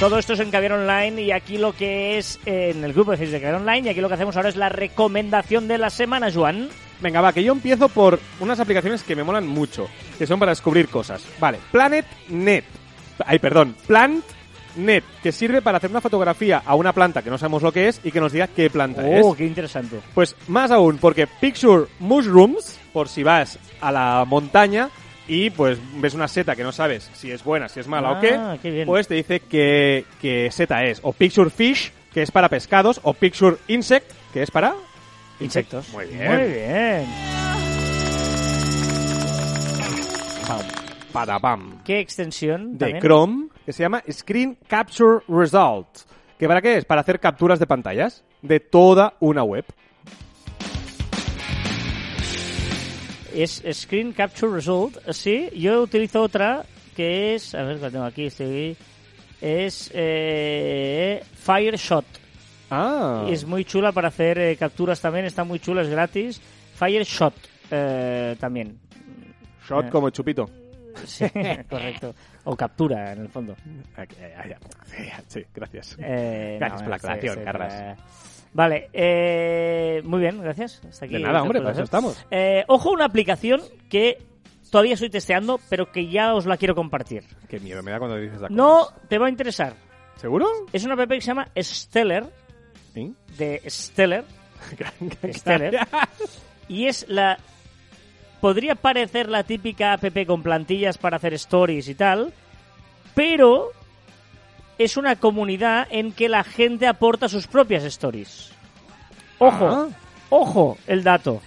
Todo esto es en Caviar Online y aquí lo que es eh, en el grupo de Facebook de Caviar Online y aquí lo que hacemos ahora es la recomendación de la semana, Joan. Venga, va, que yo empiezo por unas aplicaciones que me molan mucho, que son para descubrir cosas. Vale, PlanetNet. Ay, perdón, PlantNet, que sirve para hacer una fotografía a una planta que no sabemos lo que es y que nos diga qué planta es. Oh, qué interesante. Pues más aún, porque Picture Mushrooms, por si vas a la montaña y pues ves una seta que no sabes si es buena, si es mala o Ah, qué, qué bien. pues te dice qué, qué seta es. O Picture Fish, que es para pescados, o Picture Insect, que es para... Insectos. Muy bien. Muy bien. Para pam. ¿Qué extensión? de también? Chrome que se llama Screen Capture Result. ¿Que para qué es? Para hacer capturas de pantallas de toda una web. Es Screen Capture Result. Sí, yo utilizo otra que es. A ver, la tengo aquí. Estoy, es eh, Fireshot. Ah. Es muy chula para hacer eh, capturas también. Está muy chula, es gratis. Fireshot eh, también. Shot Eh. como chupito. Sí, [laughs] correcto. O captura, en el fondo. Ah, ya. Sí, gracias. Eh, Gracias por la aclaración, sí, Carras. Vale, eh, muy bien, gracias. Hasta aquí De nada, hombre, para eso estamos. Eh, ojo, una aplicación que todavía estoy testeando, pero que ya os la quiero compartir. Qué miedo me da cuando dices la No te va a interesar. ¿Seguro? Es una app que se llama Stellar, Sí. de Stellar, [laughs] Stellar, y es la... Podría parecer la típica app con plantillas para hacer stories y tal, pero es una comunidad en que la gente aporta sus propias stories. Ojo, Ah. ojo el dato.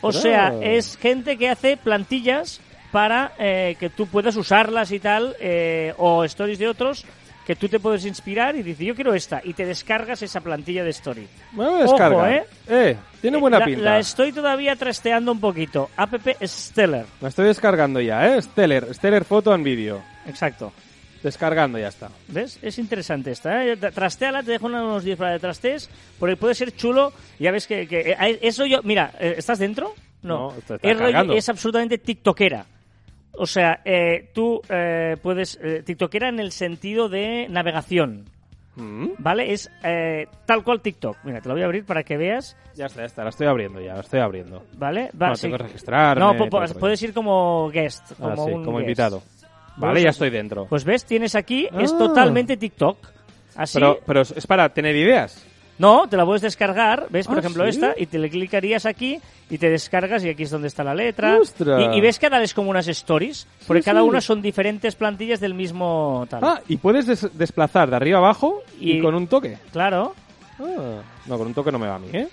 O sea, es gente que hace plantillas para eh, que tú puedas usarlas y tal, eh, o stories de otros, que tú te puedes inspirar y dices, yo quiero esta, y te descargas esa plantilla de story. Me voy a descargar. Ojo, ¿eh? Eh, tiene buena la, pinta. La estoy todavía trasteando un poquito. App Stellar. La estoy descargando ya, ¿eh? Stellar, Stellar Photo and Video. Exacto. Descargando, ya está. ¿Ves? Es interesante esta. ¿eh? Tra- Trasteala, te dejo unos 10 para de trastes, porque puede ser chulo. Ya ves que, que- eh, eso yo... Mira, eh, ¿estás dentro? No. Es, absolutamente tiktokera. O sea, eh, tú eh, puedes... eh, tiktokera en el sentido de navegación, Mm, ¿vale? Es eh, tal cual TikTok. Mira, te lo voy a abrir para que veas, Ya está, ya está. La estoy abriendo ya, la estoy abriendo. ¿vale? Va, No, sí. tengo que registrarme. No, puedes ir como guest, Ah, como sí, un como guest. invitado. Vale, Pues- ya estoy dentro. Pues ves, tienes aquí, es Ah. totalmente TikTok. Así, pero, pero es para tener ideas. No, te la puedes descargar, ¿ves? Por ¿Ah, ejemplo, sí? esta, y te le clicarías aquí y te descargas y aquí es donde está la letra. ¡Ostras! Y, y ves que es como unas stories, porque Sí, cada sí. una son diferentes plantillas del mismo tal. Ah, y puedes des- desplazar de arriba abajo y, Y- con un toque. Claro. Ah, no, con un toque no me va a mí, ¿eh?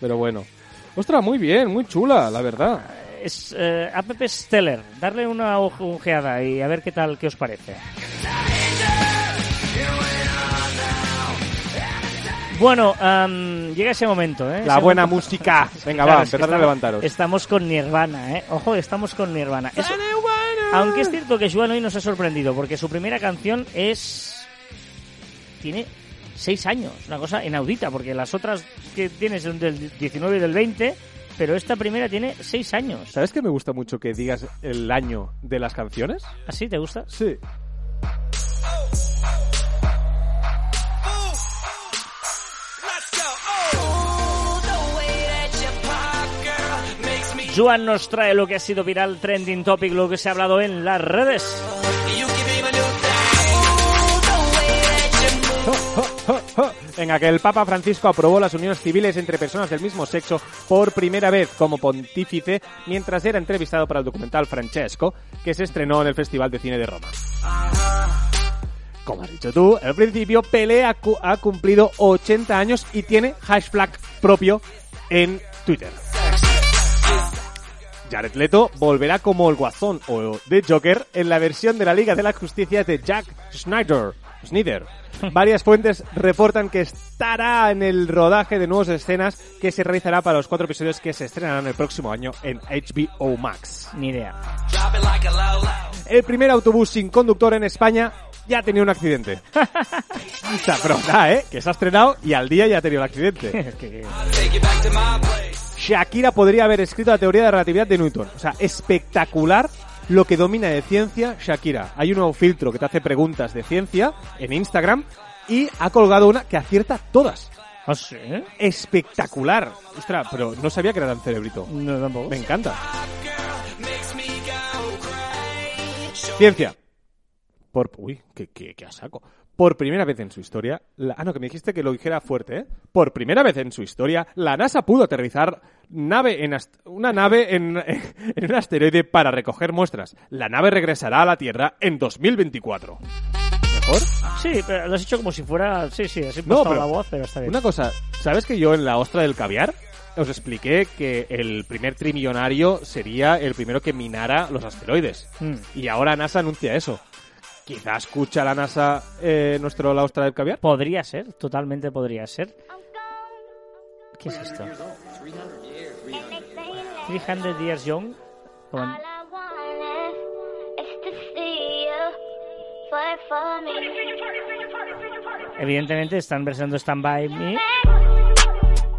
Pero bueno. Ostras, muy bien, muy chula, la verdad. Es eh, app Stellar. Darle una ojeada y a ver qué tal, qué os parece. Bueno, llega ese momento, ¿eh? La Ese buena momento- música. [laughs] Venga, Claro, va, a levantaros. Estamos con Nirvana, ¿eh? Ojo, estamos con Nirvana. Eso- aunque es cierto que Joan hoy nos ha sorprendido, porque su primera canción es... Tiene seis años, una cosa inaudita, porque las otras que tienes son del 19 y del 20, pero esta primera tiene seis años. ¿Sabes que me gusta mucho que digas el año de las canciones? ¿Así te gusta? Sí. Juan nos trae lo que ha sido viral, trending topic, lo que se ha hablado en las redes. Venga, que el Papa Francisco aprobó las uniones civiles entre personas del mismo sexo por primera vez como pontífice mientras era entrevistado para el documental Francesco, que se estrenó en el Festival de Cine de Roma. Como has dicho tú, al principio Pelé ha, cu- ha cumplido 80 años y tiene hashtag propio en Twitter. Jared Leto volverá como el guasón o de Joker en la versión de la Liga de la Justicia de Jack Snyder. Snyder. Varias fuentes reportan que estará en el rodaje de nuevas escenas que se realizará para los cuatro episodios que se estrenarán el próximo año en HBO Max. Ni idea. El primer autobús sin conductor en España ya ha tenido un accidente. [laughs] nada, ¿eh? Que se ha estrenado y al día ya ha tenido el accidente. [laughs] Shakira podría haber escrito la teoría de relatividad de Newton. O sea, espectacular lo que domina de ciencia Shakira. Hay un nuevo filtro que te hace preguntas de ciencia en Instagram y ha colgado una que acierta todas. ¿Ah, sí? Espectacular. Ostras, pero no sabía que era tan cerebrito. No, tampoco. Me encanta. Ciencia. Por, uy, qué, qué, qué a saco. Por primera vez en su historia, la- ah no, que me dijiste que lo dijera fuerte, ¿eh? Por primera vez en su historia, la NASA pudo aterrizar nave en una nave en, [laughs] en un asteroide para recoger muestras. La nave regresará a la Tierra en 2024. ¿Mejor? Sí, pero lo has hecho como si fuera... Sí, sí, así No, pero- la voz, pero está bien. Una cosa, ¿sabes que yo en la ostra del caviar os expliqué que el primer trimillonario sería el primero que minara los asteroides? Mm. Y ahora NASA anuncia eso. Quizá escucha la NASA eh, nuestro La Ostra del Caviar. Podría ser, totalmente podría ser. ¿Qué es esto? 300 Years Young. Con- All I want is to see you fight for me. Evidentemente están versionando Stand By Me.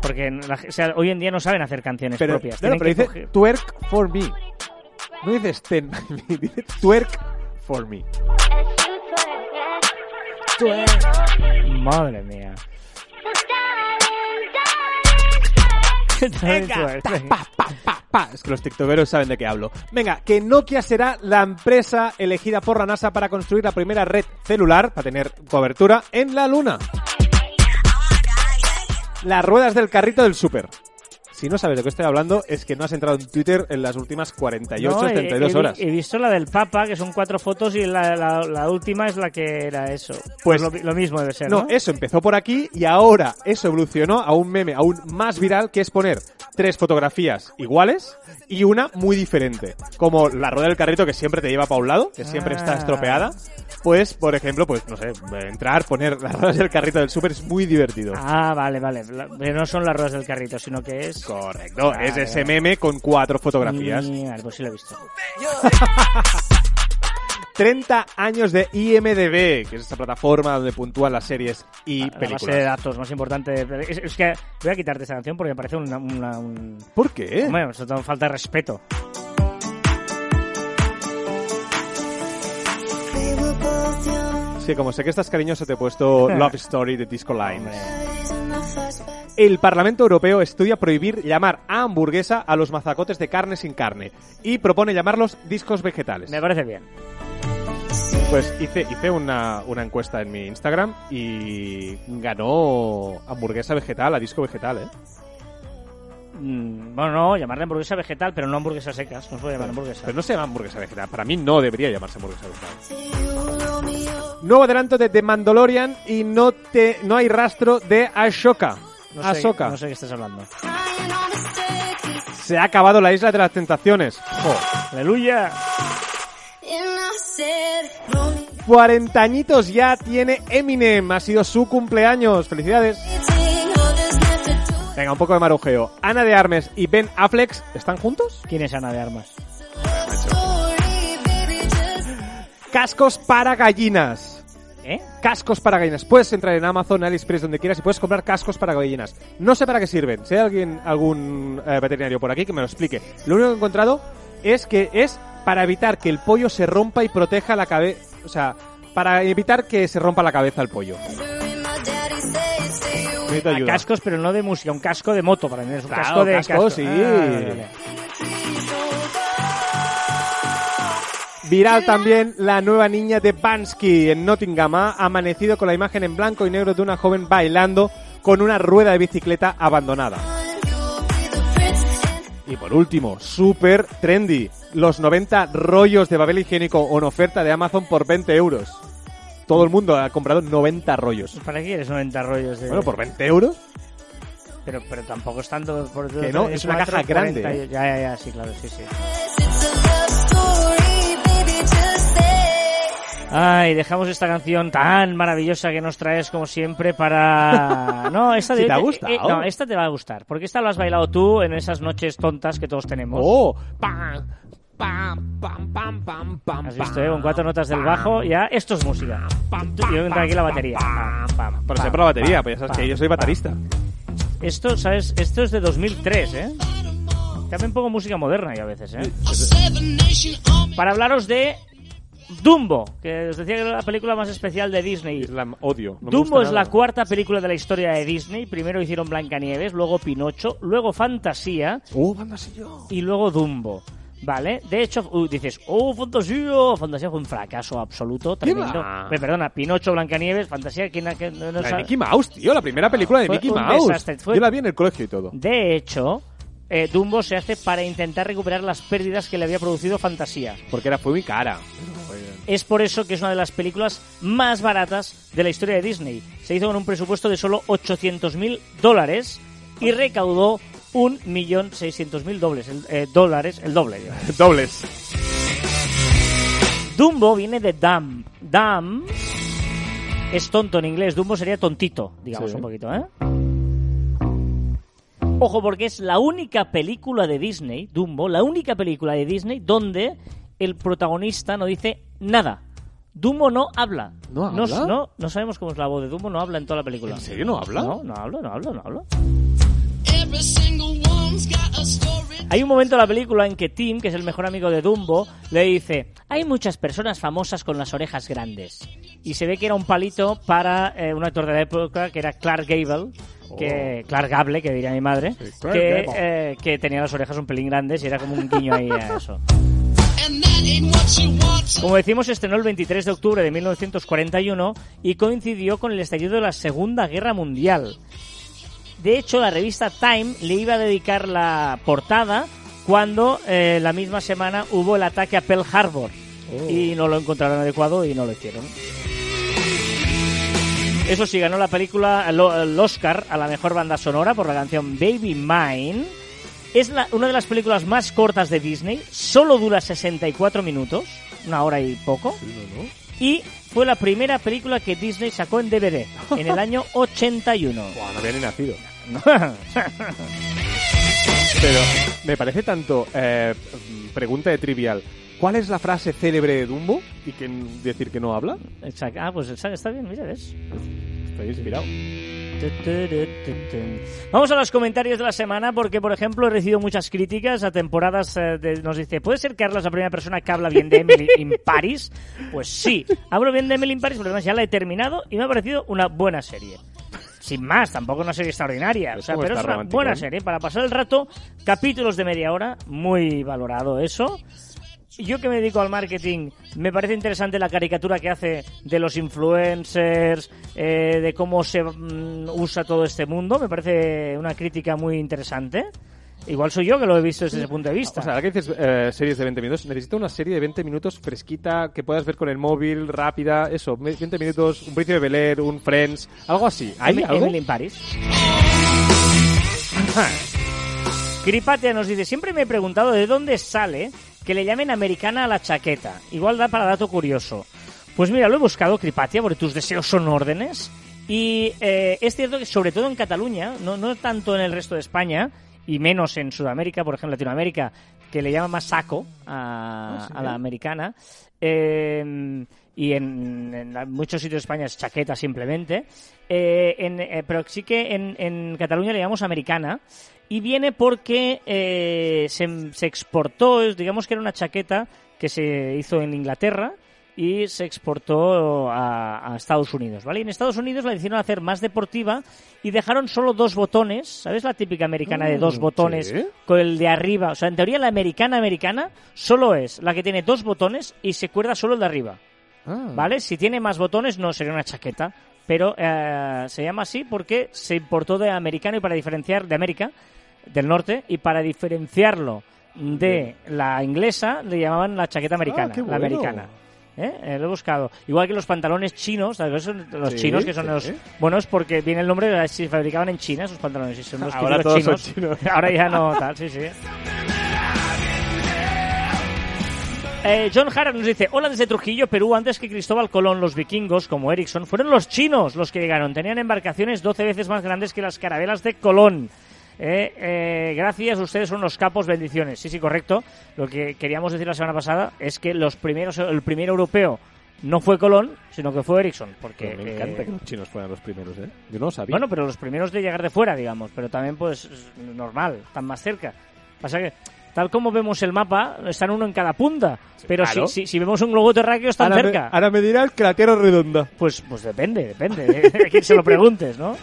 Porque la- o sea, hoy en día no saben hacer canciones Pero, propias. no, pero que dice coger- twerk for me. No dice stand by me, [laughs] dice twerk for me. Twerk. Madre mía. Venga, ta, pa, pa, pa, pa. Es que los tiktokeros saben de qué hablo. Venga, que Nokia será la empresa elegida por la NASA para construir la primera red celular, para tener cobertura, en la Luna. Las ruedas del carrito del súper. Si no sabes de qué estoy hablando, es que no has entrado en Twitter en las últimas 48, No, he- 32 he, horas. He visto la del Papa, que son cuatro fotos, y la, la- la última es la que era eso. Pues- lo, lo mismo debe ser, ¿no? No, eso empezó por aquí y ahora eso evolucionó a un meme aún más viral que es poner tres fotografías iguales y una muy diferente. Como la rueda del carrito que siempre te lleva para un lado, que siempre está Ah. estropeada. Pues, por ejemplo, pues no sé, entrar, poner las ruedas del carrito del súper es muy divertido. Ah, vale, vale. No son las ruedas del carrito, sino que es... Correcto, Vale, es ese vale. meme con cuatro fotografías. Vale, pues sí lo he visto. 30 años de IMDB, que es esta plataforma donde puntúan las series y La base de películas. datos más importante. de- Es, es que voy a quitarte esta canción porque me parece una, una- un... ¿Por qué? Hombre, eso falta de respeto. Sí, como sé que estás cariñoso, te he puesto [laughs] Love Story de Disco Lines. El Parlamento Europeo estudia prohibir llamar a hamburguesa a los mazacotes de carne sin carne y propone llamarlos discos vegetales. Me parece bien. Pues hice, hice una, una encuesta en mi Instagram y ganó hamburguesa vegetal a disco vegetal, ¿eh? Mm, bueno, no, llamarle hamburguesa vegetal, pero no hamburguesa secas. No se puede llamar hamburguesa. Pero no se llama hamburguesa vegetal. Para mí no debería llamarse hamburguesa vegetal. Nuevo adelanto de The Mandalorian y no, te, no hay rastro de Ashoka. no, sé, Ahsoka. no sé qué estás hablando. Se ha acabado la isla de las tentaciones. Jo. ¡Aleluya! Cuarenta añitos ya tiene Eminem. Ha sido su cumpleaños. Felicidades. Venga, un poco de marujeo. Ana de Armes y Ben Affleck están juntos. ¿Quién es Ana de Armas? Cascos para gallinas. ¿Eh? Cascos para gallinas. Puedes entrar en Amazon, AliExpress, donde quieras y puedes comprar cascos para gallinas. No sé para qué sirven. Si hay alguien, algún eh, veterinario por aquí que me lo explique. Lo único que he encontrado es que es para evitar que el pollo se rompa y proteja la cabeza. O sea, para evitar que se rompa la cabeza al pollo. Necesito A ayuda. cascos, pero no de música, un casco de moto para mí. Es un Claro, casco de casco, casco. sí. Ah, vale, vale. Viral también la nueva niña de Bansky en Nottingham ha amanecido con la imagen en blanco y negro de una joven bailando con una rueda de bicicleta abandonada. Y por último, super trendy, los 90 rollos de papel higiénico en oferta de Amazon por 20 euros. Todo el mundo ha comprado 90 rollos. ¿Para qué quieres 90 rollos de...? Bueno, por 20 euros. pero, pero tampoco es tanto... Por Que no, es una caja grande, ¿eh? Ya, ya, ya, sí, claro, sí, sí. Ay, dejamos esta canción tan maravillosa que nos traes como siempre para... No, esta Si de- te ha eh, gustado. eh, no, esta te va a gustar, porque esta lo has bailado tú en esas noches tontas que todos tenemos. ¡Oh! ¡Pam! ¡Pam! ¡Pam! ¡Pam! ¡Pam! ¡Pam! Has visto, eh, con cuatro notas del bajo, ya esto es música. Y yo entro aquí la batería. Pam, pam, ejemplo, la batería, pues ya sabes que yo soy baterista. Esto, ¿sabes? Esto es de 2003, ¿eh? También pongo música moderna y a veces, ¿eh? Para hablaros de Dumbo, que os decía que era la película más especial de Disney. La odio. no Dumbo es la cuarta película de la historia de Disney. Primero hicieron Blancanieves, luego Pinocho, luego Fantasía ¡Oh, banda sí yo! y luego Dumbo. ¿Vale? De hecho, uh, dices, oh, Fantasía. Fantasía fue un fracaso absoluto, ¿Qué tremendo. va? Pe- Perdona, Pinocho, Blancanieves, Fantasía, ¿quién no, no La de? Mickey Mouse, tío, la primera película de Fue Mickey Mouse. desastre, fue- Yo la vi en el colegio y todo. De hecho, eh, Dumbo se hace para intentar recuperar las pérdidas que le había producido Fantasía. Porque era, fue muy cara. Es por eso que es una de las películas más baratas de la historia de Disney. Se hizo con un presupuesto de solo 800.000 dólares y recaudó 1.600.000 dólares, el, eh, dólares, el doble. [laughs] Dobles. Dumbo viene de dumb. Dumb es tonto en inglés. Dumbo sería tontito, digamos Sí. un poquito, ¿eh? Ojo, porque es la única película de Disney, Dumbo, la única película de Disney donde el protagonista no dice nada. Dumbo no habla. ¿No No, habla? no, no sabemos cómo es la voz de Dumbo, no habla en toda la película. ¿En serio no habla? No, no habla, no habla, no habla. Hay un momento en la película en que Tim, que es el mejor amigo de Dumbo, le dice, hay muchas personas famosas con las orejas grandes. Y se ve que era un palito para eh, un actor de la época que era Clark Gable, que, Clark Gable, que diría mi madre, Oh. Sí, Clark que, Gable. eh, que tenía las orejas un pelín grandes y era como un guiño ahí a eso. Como decimos, estrenó el 23 de octubre de 1941 y coincidió con el estallido de la Segunda Guerra Mundial. De hecho, la revista Time le iba a dedicar la portada cuando eh, la misma semana hubo el ataque a Pearl Harbor. Y no lo encontraron adecuado y no lo hicieron. Eso sí, ganó la película el, el Oscar a la mejor banda sonora por la canción Baby Mine. Es la- una de las películas más cortas de Disney, solo dura 64 minutos, una hora y poco. Y fue la primera película que Disney sacó en DVD, en el año [laughs] 81. Buah, no había ni nacido. [laughs] Pero me parece tanto eh, pregunta de trivial. ¿Cuál es la frase célebre de Dumbo? Y que decir que no habla. Exacto. Ah, pues está está bien, mira, ¿ves? Estoy inspirado. Vamos a los comentarios de la semana porque, por ejemplo, he recibido muchas críticas a temporadas. eh, de- nos dice, ¿puede ser Carlos la primera persona que habla bien de Emily in Paris? Pues sí, hablo bien de Emily in Paris, pero además ya la he terminado y me ha parecido una buena serie. Sin más, tampoco una serie extraordinaria, o sea, pero es una buena ¿eh? serie para pasar el rato. Capítulos de media hora, muy valorado eso. Yo que me dedico al marketing, me parece interesante la caricatura que hace de los influencers, eh, de cómo se mm, usa todo este mundo. Me parece una crítica muy interesante. Igual soy yo que lo he visto desde ese punto de vista. O sea, ahora que dices eh, series de 20 minutos, necesito una serie de 20 minutos fresquita que puedas ver con el móvil, rápida, eso, me- 20 minutos, un Príncipe de Bel Air, un Friends, algo así. ¿Hay algo? Emily in Paris. [laughs] Cripatia nos dice, siempre me he preguntado de dónde sale que le llamen americana a la chaqueta. Igual da para dato curioso. Pues mira, lo he buscado, Cripatia, porque tus deseos son órdenes. Y eh, es cierto que sobre todo en Cataluña, no, no tanto en el resto de España, y menos en Sudamérica, por ejemplo, Latinoamérica, que le llama más saco a, Ah, sí, a la ¿eh? americana. eh, y en, muchos sitios de España es chaqueta simplemente. Eh, en- eh, pero sí que en, en Cataluña le llamamos americana y viene porque eh, se, se exportó, digamos que era una chaqueta que se hizo en Inglaterra y se exportó a, a Estados Unidos, ¿vale? Y en Estados Unidos la hicieron hacer más deportiva y dejaron solo dos botones, ¿sabes? La típica americana de dos Mm, botones sí. con el de arriba. O sea, en teoría la americana americana solo es la que tiene dos botones y se cuerda solo el de arriba, Ah. ¿vale? Si tiene más botones no sería una chaqueta, pero eh, se llama así porque se importó de americano y para diferenciar de América del norte y para diferenciarlo de la inglesa le llamaban la chaqueta americana, Ah, qué la americana. ¿Eh? Eh, lo he buscado. Igual que los pantalones chinos, los Sí, chinos que son sí. los buenos porque viene el nombre de si fabricaban en China esos pantalones y son los Ahora todos son chinos. chinos. [laughs] Ahora ya no tal, sí, sí. Eh, John Hara nos dice, hola desde Trujillo, Perú, antes que Cristóbal Colón, los vikingos, como Ericsson, fueron los chinos los que llegaron. Tenían embarcaciones 12 veces más grandes que las carabelas de Colón. Eh, eh, gracias, ustedes son los capos, bendiciones. Sí, sí, correcto. Lo que queríamos decir la semana pasada es que los primeros, el primer europeo no fue Colón, sino que fue Ericsson. Porque, Pero me eh, encanta que los chinos fueran los primeros, ¿eh? Yo no lo sabía. bueno, pero los primeros de llegar de fuera, digamos, pero también pues es normal, están más cerca. Pasa que tal como vemos el mapa, están uno en cada punta, pero claro. si, si, si vemos un globo terráqueo están ahora, cerca. Me, ahora me dirás que la Tierra es redonda. Pues pues depende, depende de a [laughs] quién se lo preguntes, ¿no?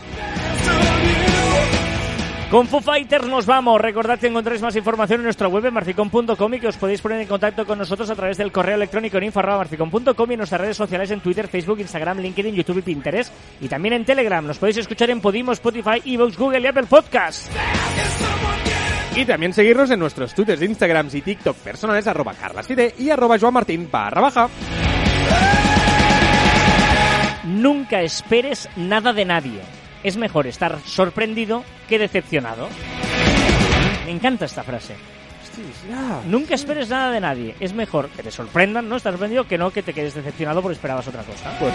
Con Foo Fighters nos vamos. Recordad que encontráis más información en nuestra web en marficon.com y que os podéis poner en contacto con nosotros a través del correo electrónico en info.marficon.com y en nuestras redes sociales en Twitter, Facebook, Instagram, LinkedIn, YouTube y Pinterest. Y también en Telegram. Nos podéis escuchar en Podimo, Spotify, Evox, Google y Apple Podcast. Y también seguirnos en nuestros twitters de Instagram y TikTok personales arroba carlaside y arroba joanmartin barra baja. Nunca esperes nada de nadie. Es mejor estar sorprendido que decepcionado. Me encanta esta frase. Nunca esperes nada de nadie. Es mejor que te sorprendan, ¿no? Estás sorprendido que no que te quedes decepcionado porque esperabas otra cosa. Pues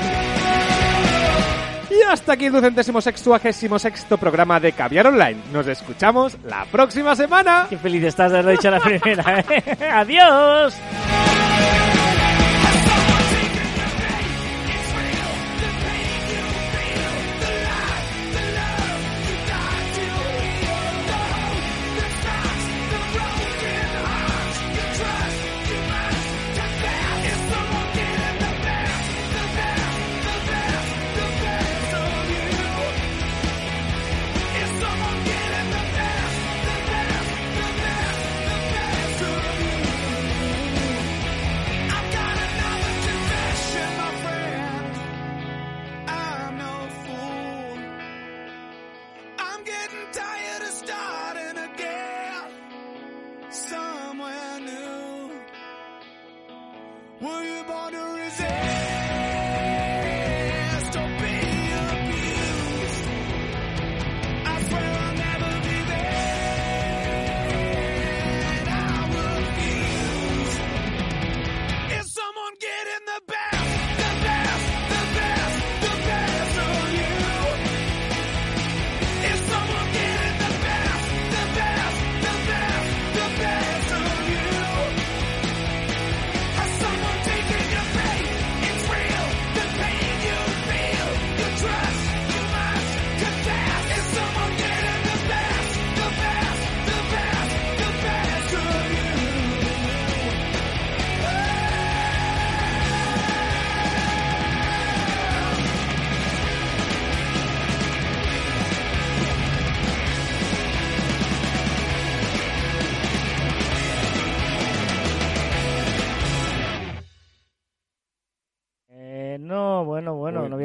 Y hasta aquí el ducentésimo sextuagésimo sexto programa de Caviar Online. Nos escuchamos la próxima semana. Qué feliz estás de haberlo dicho a la primera. ¿eh? [laughs] ¡Adiós!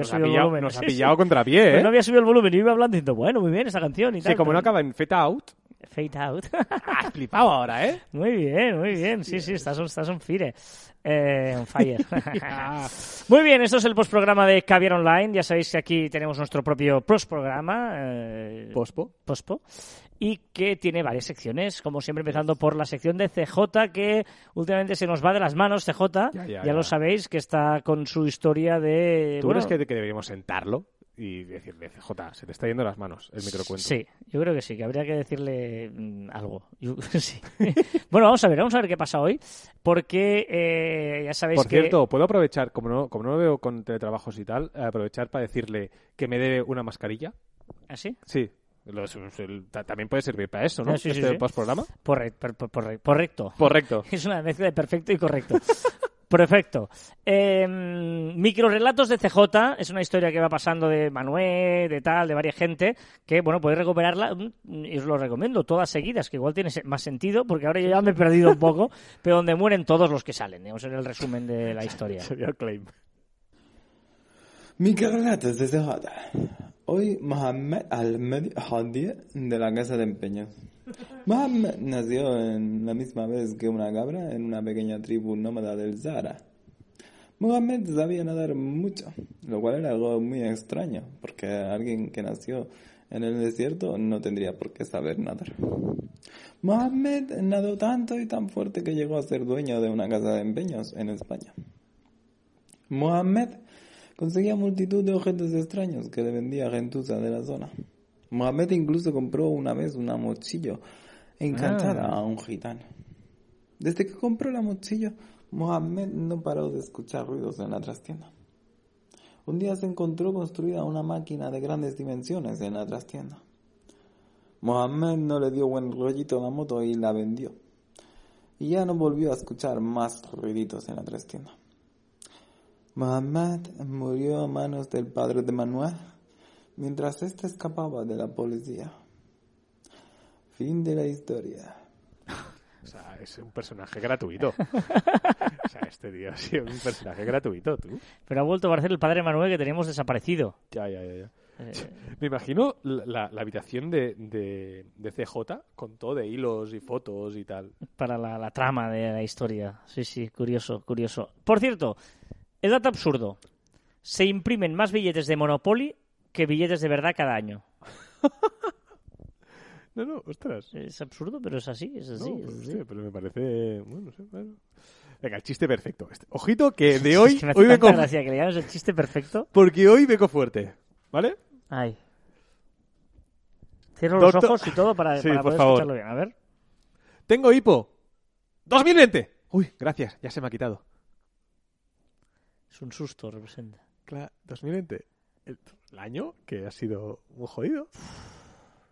Nos ha subido el pillado- volumen. Nos ha Sí, sí. pillado contra pie, Pues ¿eh? no había subido el volumen y iba hablando diciendo, bueno, muy bien esta canción y tal. Sí, como no acaba en Fade Out. Fade out. [laughs] Has flipado ahora, ¿eh? Muy bien, muy bien. Sí, sí, estás, estás on fire. Eh, on fire. [laughs] [laughs] muy bien, esto es el postprograma de Caviar Online. Ya sabéis que aquí tenemos nuestro propio postprograma. Eh, Pospo. Pospo. Y que tiene varias secciones, como siempre empezando por la sección de CJ, que últimamente se nos va de las manos, CJ. Ya, ya, ya ya. lo sabéis, que está con su historia de... ¿Tú bueno, crees que, que deberíamos sentarlo y decirle, CJ, se te está yendo las manos el microcuento. Sí, yo creo que sí, que habría que decirle mm, algo. Yo- [laughs] sí. bueno, vamos a ver, vamos a ver qué pasa hoy, porque eh, ya sabéis Por que... cierto, puedo aprovechar, como no, como no lo veo con teletrabajos y tal, aprovechar para decirle que me debe una mascarilla. ¿Ah, sí? Sí. El- también puede servir para eso, ¿no? Ah, sí, este sí. postprograma. Correcto. Correcto. [laughs] Es una mezcla de perfecto y correcto. Perfecto. Eh, microrelatos de CJ es una historia que va pasando de Manuel, de tal, de varias gente, que bueno, podéis recuperarla mm, y os lo recomiendo, todas seguidas, que igual tiene más sentido, porque ahora yo ya me he perdido un poco, [laughs] pero donde mueren todos los que salen, digamos, en el resumen de la [laughs] historia. Sería el claim. Microrelatos de CJ. Hoy Mohamed Al-Medi Hadi de la Casa de Empeños. Mohamed nació en la misma vez que una cabra en una pequeña tribu nómada del Sahara. Mohamed sabía nadar mucho, lo cual era algo muy extraño, porque alguien que nació en el desierto no tendría por qué saber nadar. Mohamed nadó tanto y tan fuerte que llegó a ser dueño de una casa de empeños en España. Mohamed conseguía multitud de objetos extraños que le vendía gentuza de la zona. Mohamed incluso compró una vez una mochillo encantada a un gitano. Desde que compró la mochillo, Mohamed no paró de escuchar ruidos en la trastienda. Un día se encontró construida una máquina de grandes dimensiones en la trastienda. Mohamed no le dio buen rollito a la moto y la vendió. Y ya no volvió a escuchar más ruiditos en la trastienda. Mohamed murió a manos del padre de Manuel mientras éste escapaba de la policía. Fin de la historia. O sea, es un personaje gratuito. [laughs] o sea, este tío ha sido un personaje gratuito, tú. Pero ha vuelto a aparecer el padre Manuel que teníamos desaparecido. Ya, ya, ya. ya. Eh, [laughs] Me imagino la, la- la habitación de, de, de CJ con todo de hilos y fotos y tal. para la, la trama de la historia. Sí, sí, curioso, curioso. Por cierto, el dato absurdo. Se imprimen más billetes de Monopoly que billetes de verdad cada año. [laughs] No, no, ostras. Es absurdo, pero es así, es así. No, es pues, así. hostia, pero me parece... Bueno, no sé, bueno. Venga, el chiste perfecto. Este- Ojito que [laughs] de hoy, Es que me hace hoy tanta vengo... gracia que le llames el chiste perfecto. Porque hoy vengo fuerte, ¿vale? Ay. Cierro los Doctor- ojos y todo para, [laughs] Sí, para por poder favor. escucharlo bien. A ver. Tengo hipo. 2020. Uy, gracias, ya se me ha quitado. Es un susto, representa. Claro, 2020. El, el año que ha sido muy jodido.